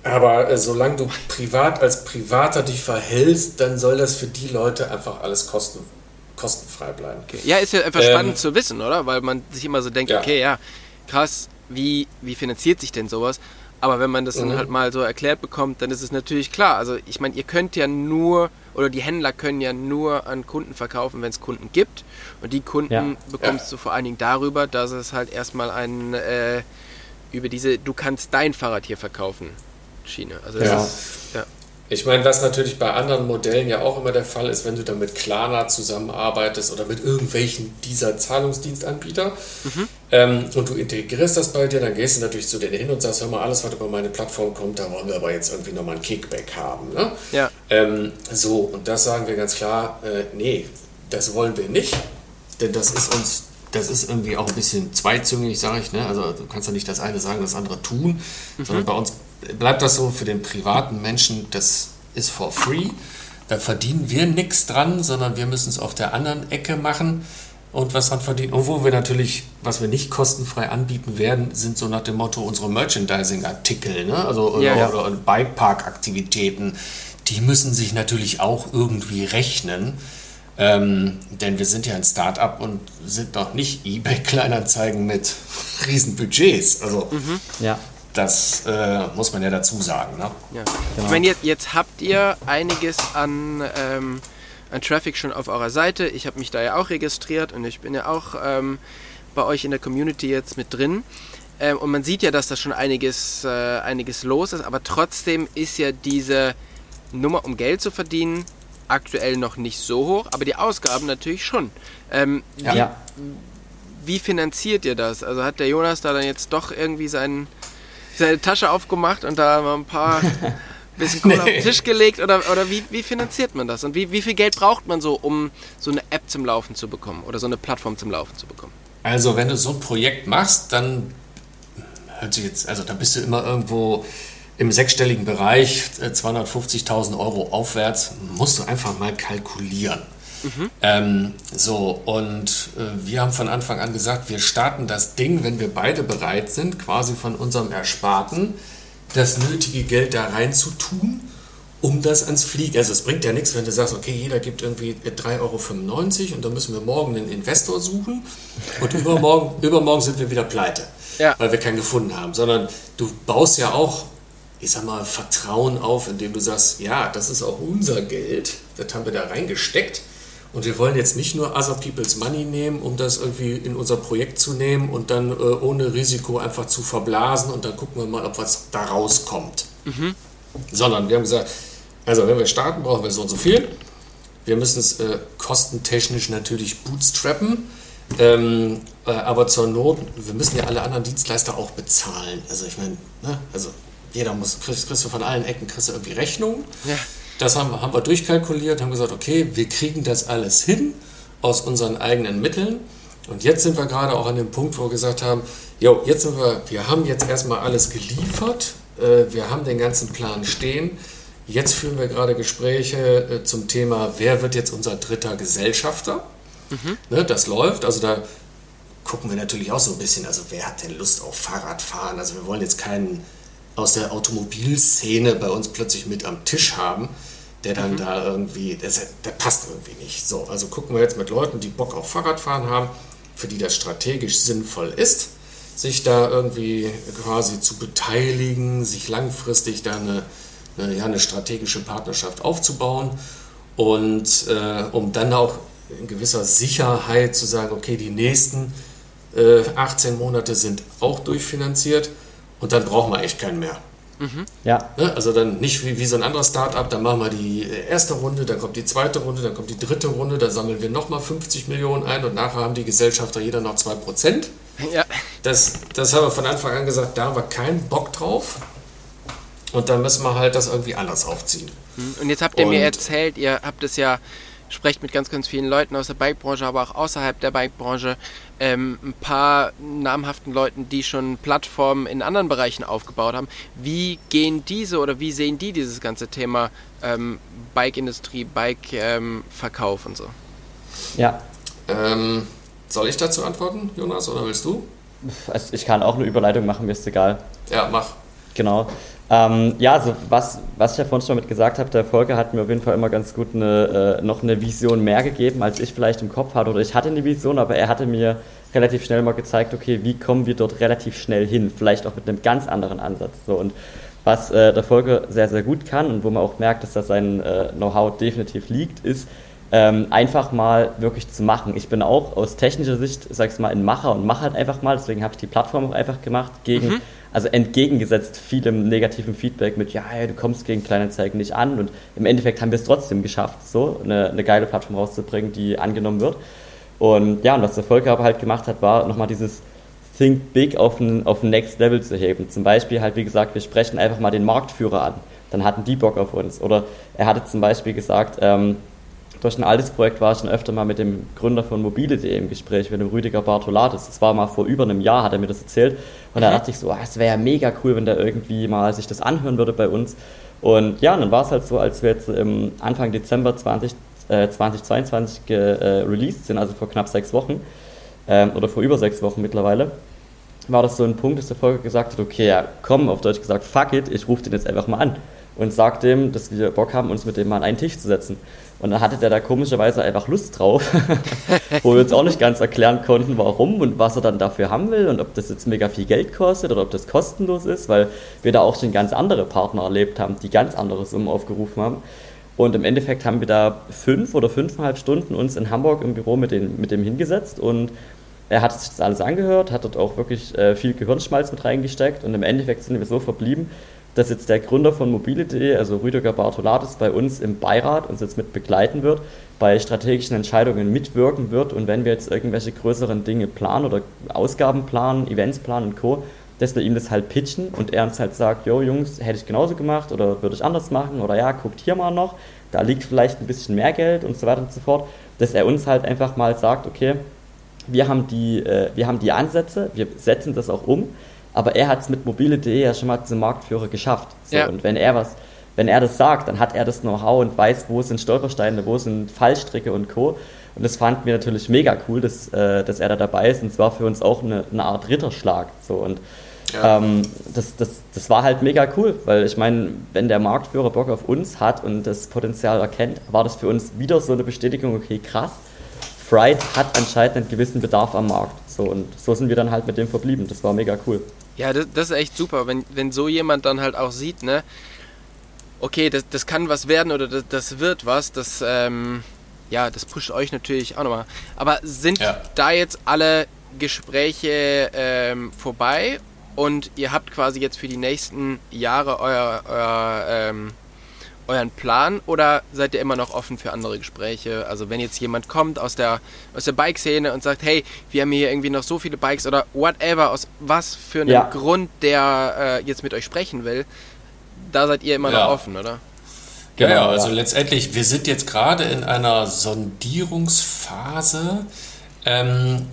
D: Aber äh, solange du privat als Privater dich verhältst, dann soll das für die Leute einfach alles kosten, kostenfrei bleiben.
B: Okay. Ja, ist ja einfach
D: Ähm,
B: spannend zu wissen, oder? Weil man sich immer so denkt,
D: Ja.
B: okay, ja, krass, wie, wie finanziert sich denn sowas? Aber wenn man das dann
D: Mhm.
B: halt mal so erklärt bekommt, dann ist es natürlich klar. Also ich meine, ihr könnt ja nur, oder die Händler können ja nur an Kunden verkaufen, wenn es Kunden gibt. Und die Kunden
C: Ja.
B: bekommst
D: Ja.
B: du vor allen Dingen darüber, dass es halt erstmal ein, äh, über diese, du kannst dein Fahrrad hier verkaufen, Schiene. Also das
D: Ja.
B: ist.
D: Ich meine, was natürlich bei anderen Modellen ja auch immer der Fall ist, wenn du dann mit Klarna zusammenarbeitest oder mit irgendwelchen dieser Zahlungsdienstanbieter ähm, und du integrierst das bei dir, dann gehst du natürlich zu denen hin und sagst, hör mal, alles, was über meine Plattform kommt, da wollen wir aber jetzt irgendwie nochmal ein Kickback haben. Ne?
B: Ja.
D: Ähm, so, und das sagen wir ganz klar, äh, nee, das wollen wir nicht, denn das ist uns, das ist irgendwie auch ein bisschen zweizüngig, sage ich, ne? also du kannst ja nicht das eine sagen, das andere tun, sondern bei uns bleibt das so für den privaten Menschen, das ist for free, da verdienen wir nichts dran, sondern wir müssen es auf der anderen Ecke machen und was dran verdienen. Und wo wir natürlich, was wir nicht kostenfrei anbieten werden, sind so nach dem Motto unsere Merchandising-Artikel, ne? also oder,
B: Ja, ja.
D: oder Bikepark-Aktivitäten, die müssen sich natürlich auch irgendwie rechnen. Ähm, denn wir sind ja ein Start-up und sind noch nicht eBay Kleinanzeigen mit [laughs] riesen Budgets. Also
C: Ja.
D: Das äh, muss man ja dazu sagen. Ne?
B: Ja.
C: Genau.
B: Ich meine, jetzt, jetzt habt ihr einiges an, ähm, an Traffic schon auf eurer Seite. Ich habe mich da ja auch registriert und ich bin ja auch ähm, bei euch in der Community jetzt mit drin. Ähm, und man sieht ja, dass da schon einiges, äh, einiges los ist, aber trotzdem ist ja diese Nummer, um Geld zu verdienen, aktuell noch nicht so hoch, aber die Ausgaben natürlich schon. Ähm,
D: Ja.
B: wie,
C: Ja.
B: wie finanziert ihr das? Also hat der Jonas da dann jetzt doch irgendwie seinen, seine Tasche aufgemacht und da mal ein paar [laughs] bisschen Kohle auf den Tisch gelegt oder, oder wie, wie finanziert man das? Und wie, wie viel Geld braucht man so, um so eine App zum Laufen zu bekommen oder so eine Plattform zum Laufen zu bekommen?
D: Also wenn du so ein Projekt machst, dann hört sich jetzt, also da bist du immer irgendwo im sechsstelligen Bereich, äh, 250.000 Euro aufwärts, musst du einfach mal kalkulieren. Ähm, so, und äh, wir haben von Anfang an gesagt, wir starten das Ding, wenn wir beide bereit sind, quasi von unserem Ersparten das nötige Geld da rein zu tun, um das ans Fliegen. Also es bringt ja nichts, wenn du sagst, okay, jeder gibt irgendwie 3,95 Euro und dann müssen wir morgen einen Investor suchen und übermorgen, [laughs] übermorgen sind wir wieder pleite,
B: Ja.
D: weil wir keinen gefunden haben. Sondern du baust ja auch, ich sag mal, Vertrauen auf, indem du sagst, ja, das ist auch unser Geld, das haben wir da reingesteckt. Und wir wollen jetzt nicht nur Other People's Money nehmen, um das irgendwie in unser Projekt zu nehmen und dann äh, ohne Risiko einfach zu verblasen und dann gucken wir mal, ob was da rauskommt. Sondern wir haben gesagt, also wenn wir starten, brauchen wir so und so viel. Wir müssen es äh, kostentechnisch natürlich bootstrappen. Ähm, äh, aber zur Not, wir müssen ja alle anderen Dienstleister auch bezahlen. Also ich meine, ne, also jeder muss, kriegst, kriegst du von allen Ecken kriegst du irgendwie Rechnungen.
B: Ja.
D: Das haben, haben wir durchkalkuliert, haben gesagt, okay, wir kriegen das alles hin aus unseren eigenen Mitteln. Und jetzt sind wir gerade auch an dem Punkt, wo wir gesagt haben, jo, jetzt sind wir, wir haben jetzt erstmal alles geliefert, äh, wir haben den ganzen Plan stehen. Jetzt führen wir gerade Gespräche äh, zum Thema, wer wird jetzt unser dritter Gesellschafter? Ne, das läuft, also da gucken wir natürlich auch so ein bisschen, also wer hat denn Lust auf Fahrradfahren? Also wir wollen jetzt keinen aus der Automobilszene bei uns plötzlich mit am Tisch haben, der dann da irgendwie, das, der passt irgendwie nicht. So, also gucken wir jetzt mit Leuten, die Bock auf Fahrradfahren haben, für die das strategisch sinnvoll ist, sich da irgendwie quasi zu beteiligen, sich langfristig da eine, eine, ja, eine strategische Partnerschaft aufzubauen und äh, um dann auch in gewisser Sicherheit zu sagen, okay, die nächsten äh, 18 Monate sind auch durchfinanziert und dann brauchen wir echt keinen mehr.
C: Ja.
D: Ne? Also dann nicht wie, wie so ein anderes Startup, dann machen wir die erste Runde, dann kommt die zweite Runde, dann kommt die dritte Runde, dann sammeln wir nochmal 50 Millionen ein und nachher haben die Gesellschafter jeder noch 2%.
B: Ja.
D: Das, das haben wir von Anfang an gesagt, da haben wir keinen Bock drauf. Und dann müssen wir halt das irgendwie anders aufziehen.
B: Und jetzt habt ihr mir
D: Und-
B: erzählt, ihr habt es ja, sprecht mit ganz, ganz vielen Leuten aus der Bikebranche, aber auch außerhalb der Bikebranche, ähm, ein paar namhaften Leuten, die schon Plattformen in anderen Bereichen aufgebaut haben. Wie gehen diese oder wie sehen die dieses ganze Thema ähm, Bike-Industrie, Bike-Verkauf und so?
C: Ja.
D: Ähm, soll ich dazu antworten, Jonas, oder willst du?
C: Also ich kann auch eine Überleitung machen, mir ist egal.
D: Ja, mach.
C: Genau. Ähm, ja, also was, was ich ja vorhin schon mit gesagt habe, der Volker hat mir auf jeden Fall immer ganz gut eine, äh, noch eine Vision mehr gegeben, als ich vielleicht im Kopf hatte. Oder ich hatte eine Vision, aber er hatte mir relativ schnell mal gezeigt, okay, wie kommen wir dort relativ schnell hin? Vielleicht auch mit einem ganz anderen Ansatz. So, und was äh, der Volker sehr, sehr gut kann und wo man auch merkt, dass da sein äh, Know-how definitiv liegt, ist, ähm, einfach mal wirklich zu machen. Ich bin auch aus technischer Sicht, sag's mal, ein Macher und mache halt einfach mal, deswegen habe ich die Plattform auch einfach gemacht, gegen, mhm. also entgegengesetzt vielem negativen Feedback mit, ja, du kommst gegen Kleinanzeigen nicht an und im Endeffekt haben wir es trotzdem geschafft, so eine, eine geile Plattform rauszubringen, die angenommen wird. Und ja, und was der Volker aber halt gemacht hat, war nochmal dieses Think Big auf ein, auf ein Next Level zu heben. Zum Beispiel halt, wie gesagt, wir sprechen einfach mal den Marktführer an. Dann hatten die Bock auf uns. Oder er hatte zum Beispiel gesagt, ähm, durch ein altes Projekt war ich schon öfter mal mit dem Gründer von mobile.de im Gespräch, mit dem Rüdiger Bartolatis. Das war mal vor über einem Jahr, hat er mir das erzählt. Und da mhm. dachte ich so, ah, es wäre ja mega cool, wenn der irgendwie mal sich das anhören würde bei uns. Und ja, und dann war es halt so, als wir jetzt im Anfang Dezember 20, äh, 2022 äh, released sind, also vor knapp sechs Wochen, ähm, oder vor über sechs Wochen mittlerweile, war das so ein Punkt, dass der Volker gesagt hat, okay, ja, komm, auf Deutsch gesagt, fuck it, ich rufe den jetzt einfach mal an und sag dem, dass wir Bock haben, uns mit dem mal an einen Tisch zu setzen. Und dann hatte der da komischerweise einfach Lust drauf, [laughs] wo wir uns auch nicht ganz erklären konnten, warum und was er dann dafür haben will und ob das jetzt mega viel Geld kostet oder ob das kostenlos ist, weil wir da auch schon ganz andere Partner erlebt haben, die ganz andere Summen aufgerufen haben. Und im Endeffekt haben wir da fünf oder fünfeinhalb Stunden uns in Hamburg im Büro mit, den, mit dem hingesetzt und er hat sich das alles angehört, hat dort auch wirklich äh, viel Gehirnschmalz mit reingesteckt und im Endeffekt sind wir so verblieben, dass jetzt der Gründer von mobile.de, also Rüdiger Bartolatis, bei uns im Beirat uns jetzt mit begleiten wird, bei strategischen Entscheidungen mitwirken wird und wenn wir jetzt irgendwelche größeren Dinge planen oder Ausgaben planen, Events planen und Co., dass wir ihm das halt pitchen und er uns halt sagt, jo Jungs, hätte ich genauso gemacht oder würde ich anders machen oder ja, guckt hier mal noch, da liegt vielleicht ein bisschen mehr Geld und so weiter und so fort, dass er uns halt einfach mal sagt, okay, wir haben die, äh, wir haben die Ansätze, wir setzen das auch um, aber er hat es mit mobile.de ja schon mal zum Marktführer geschafft. So, ja. Und wenn er was, wenn er das sagt, dann hat er das Know-how und weiß, wo sind Stolpersteine, wo sind Fallstricke und Co. Und das fanden wir natürlich mega cool, dass, äh, dass er da dabei ist. Und es war für uns auch eine, eine Art Ritterschlag. So. Und ja. ähm, das, das, das war halt mega cool, weil ich meine, wenn der Marktführer Bock auf uns hat und das Potenzial erkennt, war das für uns wieder so eine Bestätigung, okay, krass, Fright hat anscheinend einen gewissen Bedarf am Markt. So, und so sind wir dann halt mit dem verblieben. Das war mega cool.
B: Ja, das, das ist echt super, wenn, wenn so jemand dann halt auch sieht, ne, okay, das, das kann was werden oder das, das wird was, das, ähm, ja, das pusht euch natürlich auch nochmal. Aber sind ja. da jetzt alle Gespräche ähm, vorbei und ihr habt quasi jetzt für die nächsten Jahre euer, euer ähm, euren Plan oder seid ihr immer noch offen für andere Gespräche? Also wenn jetzt jemand kommt aus der, aus der Bike-Szene und sagt, hey, wir haben hier irgendwie noch so viele Bikes oder whatever, aus was für einem ja. Grund der äh, jetzt mit euch sprechen will, da seid ihr immer ja. noch offen, oder?
D: Genau, ja, also letztendlich, wir sind jetzt gerade in einer Sondierungsphase. Ähm,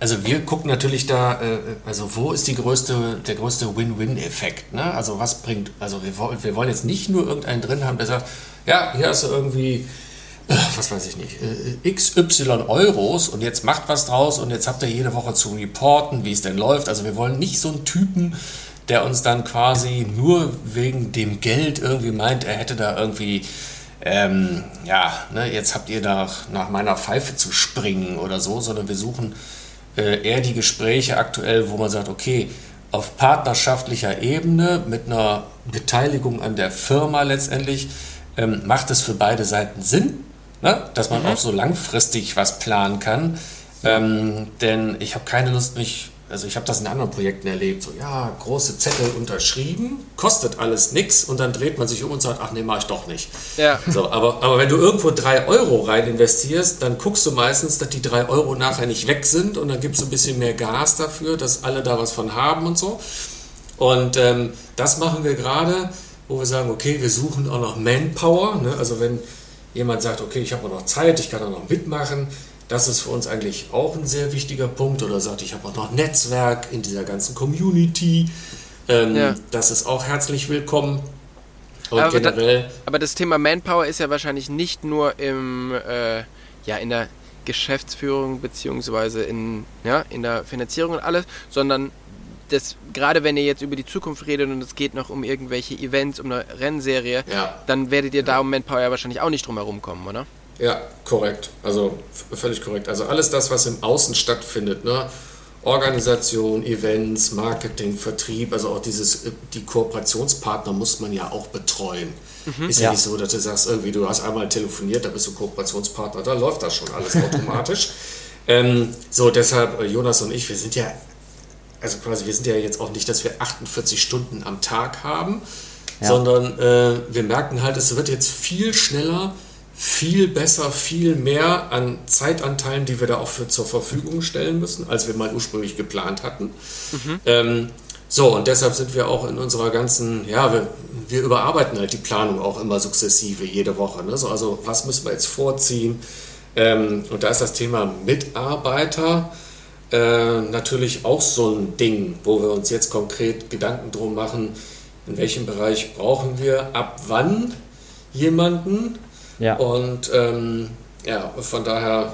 D: also wir gucken natürlich da, äh, also wo ist die größte, der größte Win-Win-Effekt? Ne? Also was bringt, also wir, wir wollen jetzt nicht nur irgendeinen drin haben, der sagt, ja, hier hast du irgendwie, äh, was weiß ich nicht, äh, XY Euros und jetzt macht was draus und jetzt habt ihr jede Woche zu reporten, wie es denn läuft. Also wir wollen nicht so einen Typen, der uns dann quasi nur wegen dem Geld irgendwie meint, er hätte da irgendwie ähm, ja, ne, jetzt habt ihr da nach meiner Pfeife zu springen oder so, sondern wir suchen äh, eher die Gespräche aktuell, wo man sagt, okay, auf partnerschaftlicher Ebene mit einer Beteiligung an der Firma letztendlich ähm, macht es für beide Seiten Sinn, ne? dass man mhm. auch so langfristig was planen kann. Ähm, denn ich habe keine Lust, mich also ich habe das in anderen Projekten erlebt, so ja, große Zettel unterschrieben, kostet alles nichts und dann dreht man sich um und sagt, ach nee, mache ich doch nicht. Ja. So, aber, aber wenn du irgendwo drei Euro rein investierst, dann guckst du meistens, dass die drei Euro nachher nicht weg sind und dann gibt es ein bisschen mehr Gas dafür, dass alle da was von haben und so. Und ähm, das machen wir gerade, wo wir sagen, okay, wir suchen auch noch Manpower. Ne? Also wenn jemand sagt, okay, ich habe noch Zeit, ich kann auch noch mitmachen, das ist für uns eigentlich auch ein sehr wichtiger Punkt. Oder sagt, ich habe auch noch Netzwerk in dieser ganzen Community. Ähm, ja. Das ist auch herzlich willkommen.
B: Und aber, generell. Da, aber das Thema Manpower ist ja wahrscheinlich nicht nur im, äh, ja, in der Geschäftsführung beziehungsweise in, ja, in der Finanzierung und alles, sondern das, gerade wenn ihr jetzt über die Zukunft redet und es geht noch um irgendwelche Events, um eine Rennserie,
D: Ja.
B: dann werdet ihr da um Manpower ja wahrscheinlich auch nicht drum herum kommen, oder?
D: Ja, korrekt. Also völlig korrekt. Also alles das, was im Außen stattfindet, ne? Organisation, Events, Marketing, Vertrieb, also auch dieses, äh, die Kooperationspartner muss man ja auch betreuen. Ist ja,
C: Ja.
D: nicht so, dass du sagst, irgendwie, du hast einmal telefoniert, da bist du Kooperationspartner, da läuft das schon alles automatisch. [laughs] ähm, so, deshalb, äh, Jonas und ich, wir sind ja, also quasi, wir sind ja jetzt auch nicht, dass wir 48 Stunden am Tag haben,
C: Ja.
D: sondern äh, wir merken halt, es wird jetzt viel schneller, viel besser, viel mehr an Zeitanteilen, die wir da auch für zur Verfügung stellen müssen, als wir mal ursprünglich geplant hatten. Ähm, so, und deshalb sind wir auch in unserer ganzen, ja, wir, wir überarbeiten halt die Planung auch immer sukzessive jede Woche. Ne? So, also, was müssen wir jetzt vorziehen? Ähm, und da ist das Thema Mitarbeiter äh, natürlich auch so ein Ding, wo wir uns jetzt konkret Gedanken drum machen, in welchem Bereich brauchen wir ab wann jemanden.
C: Ja.
D: Und ähm, ja, von daher,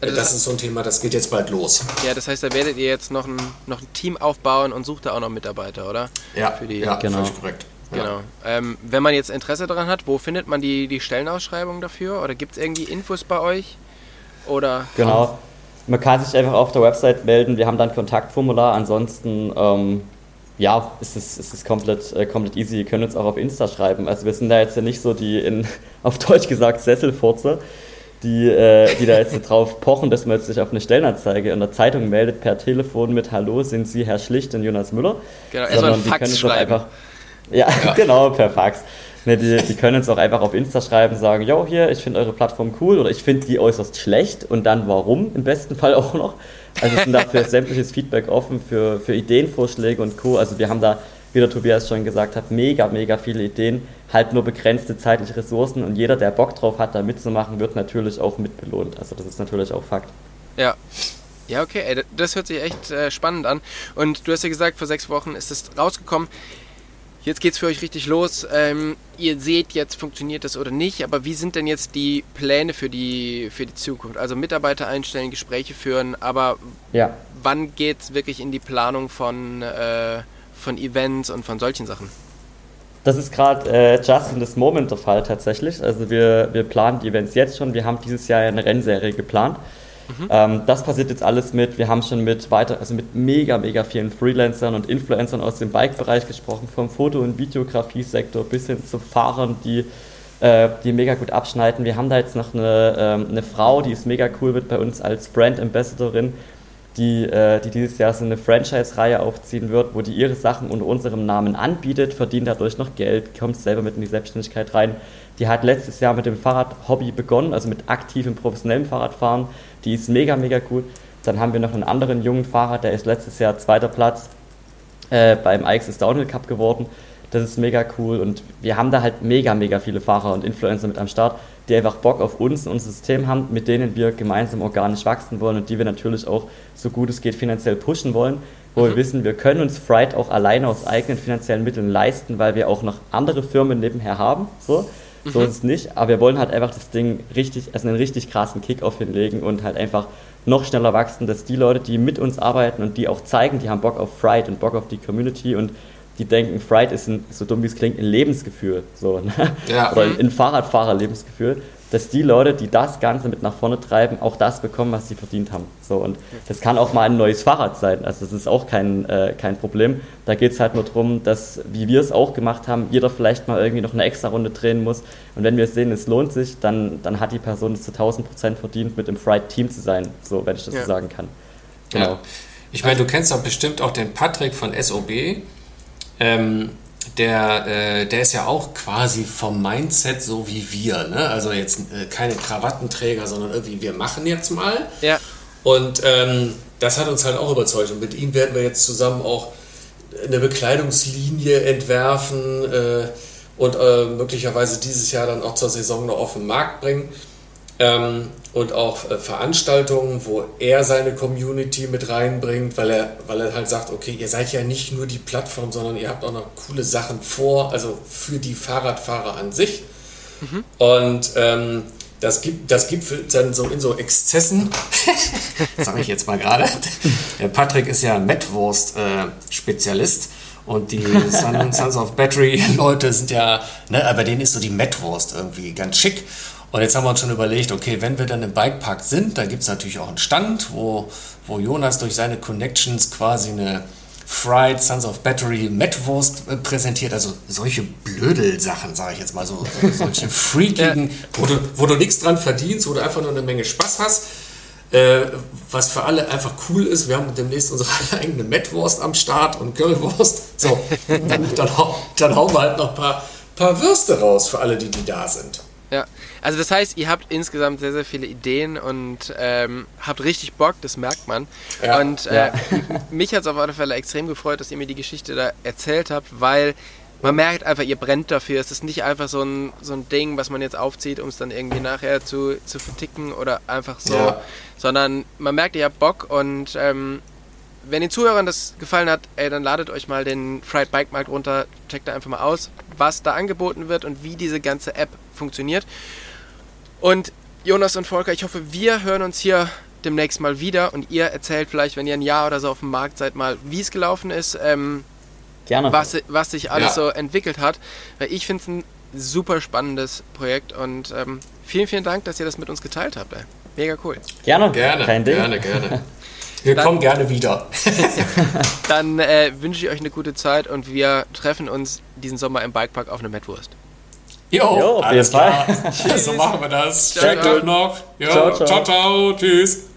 D: äh,
B: Also
D: das
B: das-
D: ist so ein Thema, das geht jetzt bald los.
B: Ja, das heißt, da werdet ihr jetzt noch ein, noch ein Team aufbauen und sucht da auch noch Mitarbeiter, oder?
D: Ja,
B: Für die,
D: ja
C: Genau.
D: völlig korrekt. Ja.
B: Genau. Ähm, wenn man jetzt Interesse daran hat, wo findet man die, die Stellenausschreibung dafür? Oder gibt es irgendwie Infos bei euch? Oder
C: Genau. Man kann sich einfach auf der Website melden. Wir haben dann ein Kontaktformular. Ansonsten, ähm, ja, ist es, ist es komplett, äh, komplett easy. Ihr könnt uns auch auf Insta schreiben. Also wir sind da jetzt ja nicht so die, in, [laughs] auf Deutsch gesagt, Sesselfurze, die, äh, die da jetzt [laughs] drauf pochen, dass man jetzt sich auf eine Stellenanzeige in der Zeitung meldet per Telefon mit Hallo, sind Sie Herr Schlicht und Jonas Müller?
B: Genau, erstmal
C: die
B: Fax
C: können uns
B: schreiben.
C: einfach. Ja, [laughs] genau, per Fax. Ne, die, die können uns auch einfach auf Insta schreiben, sagen, jo, hier, ich finde eure Plattform cool oder ich finde die äußerst schlecht und dann warum, im besten Fall auch noch. Also sind dafür [laughs] sämtliches Feedback offen für, für Ideenvorschläge und Co. Also wir haben da, wie der Tobias schon gesagt hat, mega, mega viele Ideen, halt nur begrenzte zeitliche Ressourcen und jeder, der Bock drauf hat, da mitzumachen, wird natürlich auch mitbelohnt. Also das ist natürlich auch Fakt.
B: Ja. Ja, okay, ey, das hört sich echt äh, spannend an. Und du hast ja gesagt, vor sechs Wochen ist es rausgekommen. Jetzt geht's für euch richtig los. Ähm, ihr seht jetzt, funktioniert das oder nicht, aber wie sind denn jetzt die Pläne für die, für die Zukunft? Also Mitarbeiter einstellen, Gespräche führen, aber
C: Ja.
B: wann geht's wirklich in die Planung von, äh, von Events und von solchen Sachen?
C: Das ist gerade äh, just in this moment der Fall tatsächlich. Also wir, wir planen die Events jetzt schon. Wir haben dieses Jahr eine Rennserie geplant. Ähm, das passiert jetzt alles mit, wir haben schon mit weiter, also mit mega, mega vielen Freelancern und Influencern aus dem Bike-Bereich gesprochen, vom Foto- und Videografie-Sektor bis hin zu Fahrern, die, äh, die mega gut abschneiden. Wir haben da jetzt noch eine, ähm, eine Frau, die ist mega cool mit bei uns als Brand Ambassadorin, die, äh, die dieses Jahr so eine Franchise-Reihe aufziehen wird, wo die ihre Sachen unter unserem Namen anbietet, verdient dadurch noch Geld, kommt selber mit in die Selbstständigkeit rein. Die hat letztes Jahr mit dem Fahrradhobby begonnen, also mit aktivem professionellem Fahrradfahren. Die ist mega, mega cool. Dann haben wir noch einen anderen jungen Fahrer, der ist letztes Jahr zweiter Platz äh, beim IXS Downhill Cup geworden. Das ist mega cool und wir haben da halt mega, mega viele Fahrer und Influencer mit am Start, die einfach Bock auf uns und unser System haben, mit denen wir gemeinsam organisch wachsen wollen und die wir natürlich auch so gut es geht finanziell pushen wollen, wo wir wissen, wir können uns Fright auch alleine aus eigenen finanziellen Mitteln leisten, weil wir auch noch andere Firmen nebenher haben. So, so ist es nicht, aber wir wollen halt einfach das Ding richtig, also einen richtig krassen Kick-Off hinlegen und halt einfach noch schneller wachsen, dass die Leute, die mit uns arbeiten und die auch zeigen, die haben Bock auf Fright und Bock auf die Community und die denken, Fright ist ein, so dumm wie es klingt, ein Lebensgefühl, so, ne?
D: Ja. [laughs]
C: oder ein Fahrradfahrer-Lebensgefühl, dass die Leute, die das Ganze mit nach vorne treiben, auch das bekommen, was sie verdient haben. So, und das kann auch mal ein neues Fahrrad sein, also das ist auch kein, äh, kein Problem. Da geht es halt nur darum, dass, wie wir es auch gemacht haben, jeder vielleicht mal irgendwie noch eine extra Runde drehen muss. Und wenn wir sehen, es lohnt sich, dann, dann hat die Person es zu 1000 Prozent verdient, mit im Fright-Team zu sein, so, wenn ich das
B: Ja.
C: so sagen kann.
D: Ja.
C: Genau.
D: Ich meine, du kennst doch bestimmt auch den Patrick von SOB. Ähm, der, äh, der ist ja auch quasi vom Mindset so wie wir. Ne? Also jetzt äh, keine Krawattenträger, sondern irgendwie, wir machen jetzt mal.
B: Ja,
D: Und ähm, das hat uns halt auch überzeugt. Und mit ihm werden wir jetzt zusammen auch eine Bekleidungslinie entwerfen äh, und äh, möglicherweise dieses Jahr dann auch zur Saison noch auf den Markt bringen. Ähm, und auch äh, Veranstaltungen, wo er seine Community mit reinbringt, weil er, weil er halt sagt, okay, ihr seid ja nicht nur die Plattform, sondern ihr habt auch noch coole Sachen vor, also für die Fahrradfahrer an sich. Und ähm, das gibt, das gipfelt dann so in so Exzessen. [laughs] Sage ich jetzt mal gerade. Der Patrick ist ja Metwurst-Spezialist. Und die Sons of Battery-Leute sind ja, ne, bei denen ist so die Metwurst irgendwie ganz schick. Und jetzt haben wir uns schon überlegt, okay, wenn wir dann im Bikepark sind, da gibt es natürlich auch einen Stand, wo, wo Jonas durch seine Connections quasi eine Fried Sons of Battery Metwurst äh, präsentiert. Also solche Blödel-Sachen, sage ich jetzt mal so. Solche [laughs] freakigen, ja. wo du, wo du nichts dran verdienst, wo du einfach nur eine Menge Spaß hast. Äh, was für alle einfach cool ist. Wir haben demnächst unsere [laughs] eigene Metwurst am Start und Currywurst. So, [laughs] dann, dann, dann, dann hauen wir halt noch ein paar, paar Würste raus für alle, die, die da sind.
B: Also das heißt, ihr habt insgesamt sehr, sehr viele Ideen und ähm, habt richtig Bock, das merkt man. Ja, und äh, ja. [laughs] mich hat es auf alle Fälle extrem gefreut, dass ihr mir die Geschichte da erzählt habt, weil man merkt einfach, ihr brennt dafür. Es ist nicht einfach so ein, so ein Ding, was man jetzt aufzieht, um es dann irgendwie nachher zu, zu verticken oder einfach so, ja. sondern man merkt, ihr habt Bock und ähm, wenn den Zuhörern das gefallen hat, ey, dann ladet euch mal den Fried Bike Markt runter, checkt da einfach mal aus, was da angeboten wird und wie diese ganze App funktioniert. Und Jonas und Volker, ich hoffe, wir hören uns hier demnächst mal wieder und ihr erzählt vielleicht, wenn ihr ein Jahr oder so auf dem Markt seid, mal, wie es gelaufen ist, ähm, Gerne. Was, was sich alles ja. so entwickelt hat. Weil ich finde es ein super spannendes Projekt und ähm, vielen, vielen Dank, dass ihr das mit uns geteilt habt. Ey. Mega cool.
C: Gerne,
D: gerne, Kein Ding. gerne, gerne. [laughs] Wir dann, kommen gerne wieder. [laughs]
B: dann äh, wünsche ich euch eine gute Zeit und wir treffen uns diesen Sommer im Bikepark auf eine Mettwurst.
D: Jo, jo alles klar. [laughs] so machen wir das. Schönen Tag noch. Jo, ciao, ciao. ciao, ciao. Tschüss.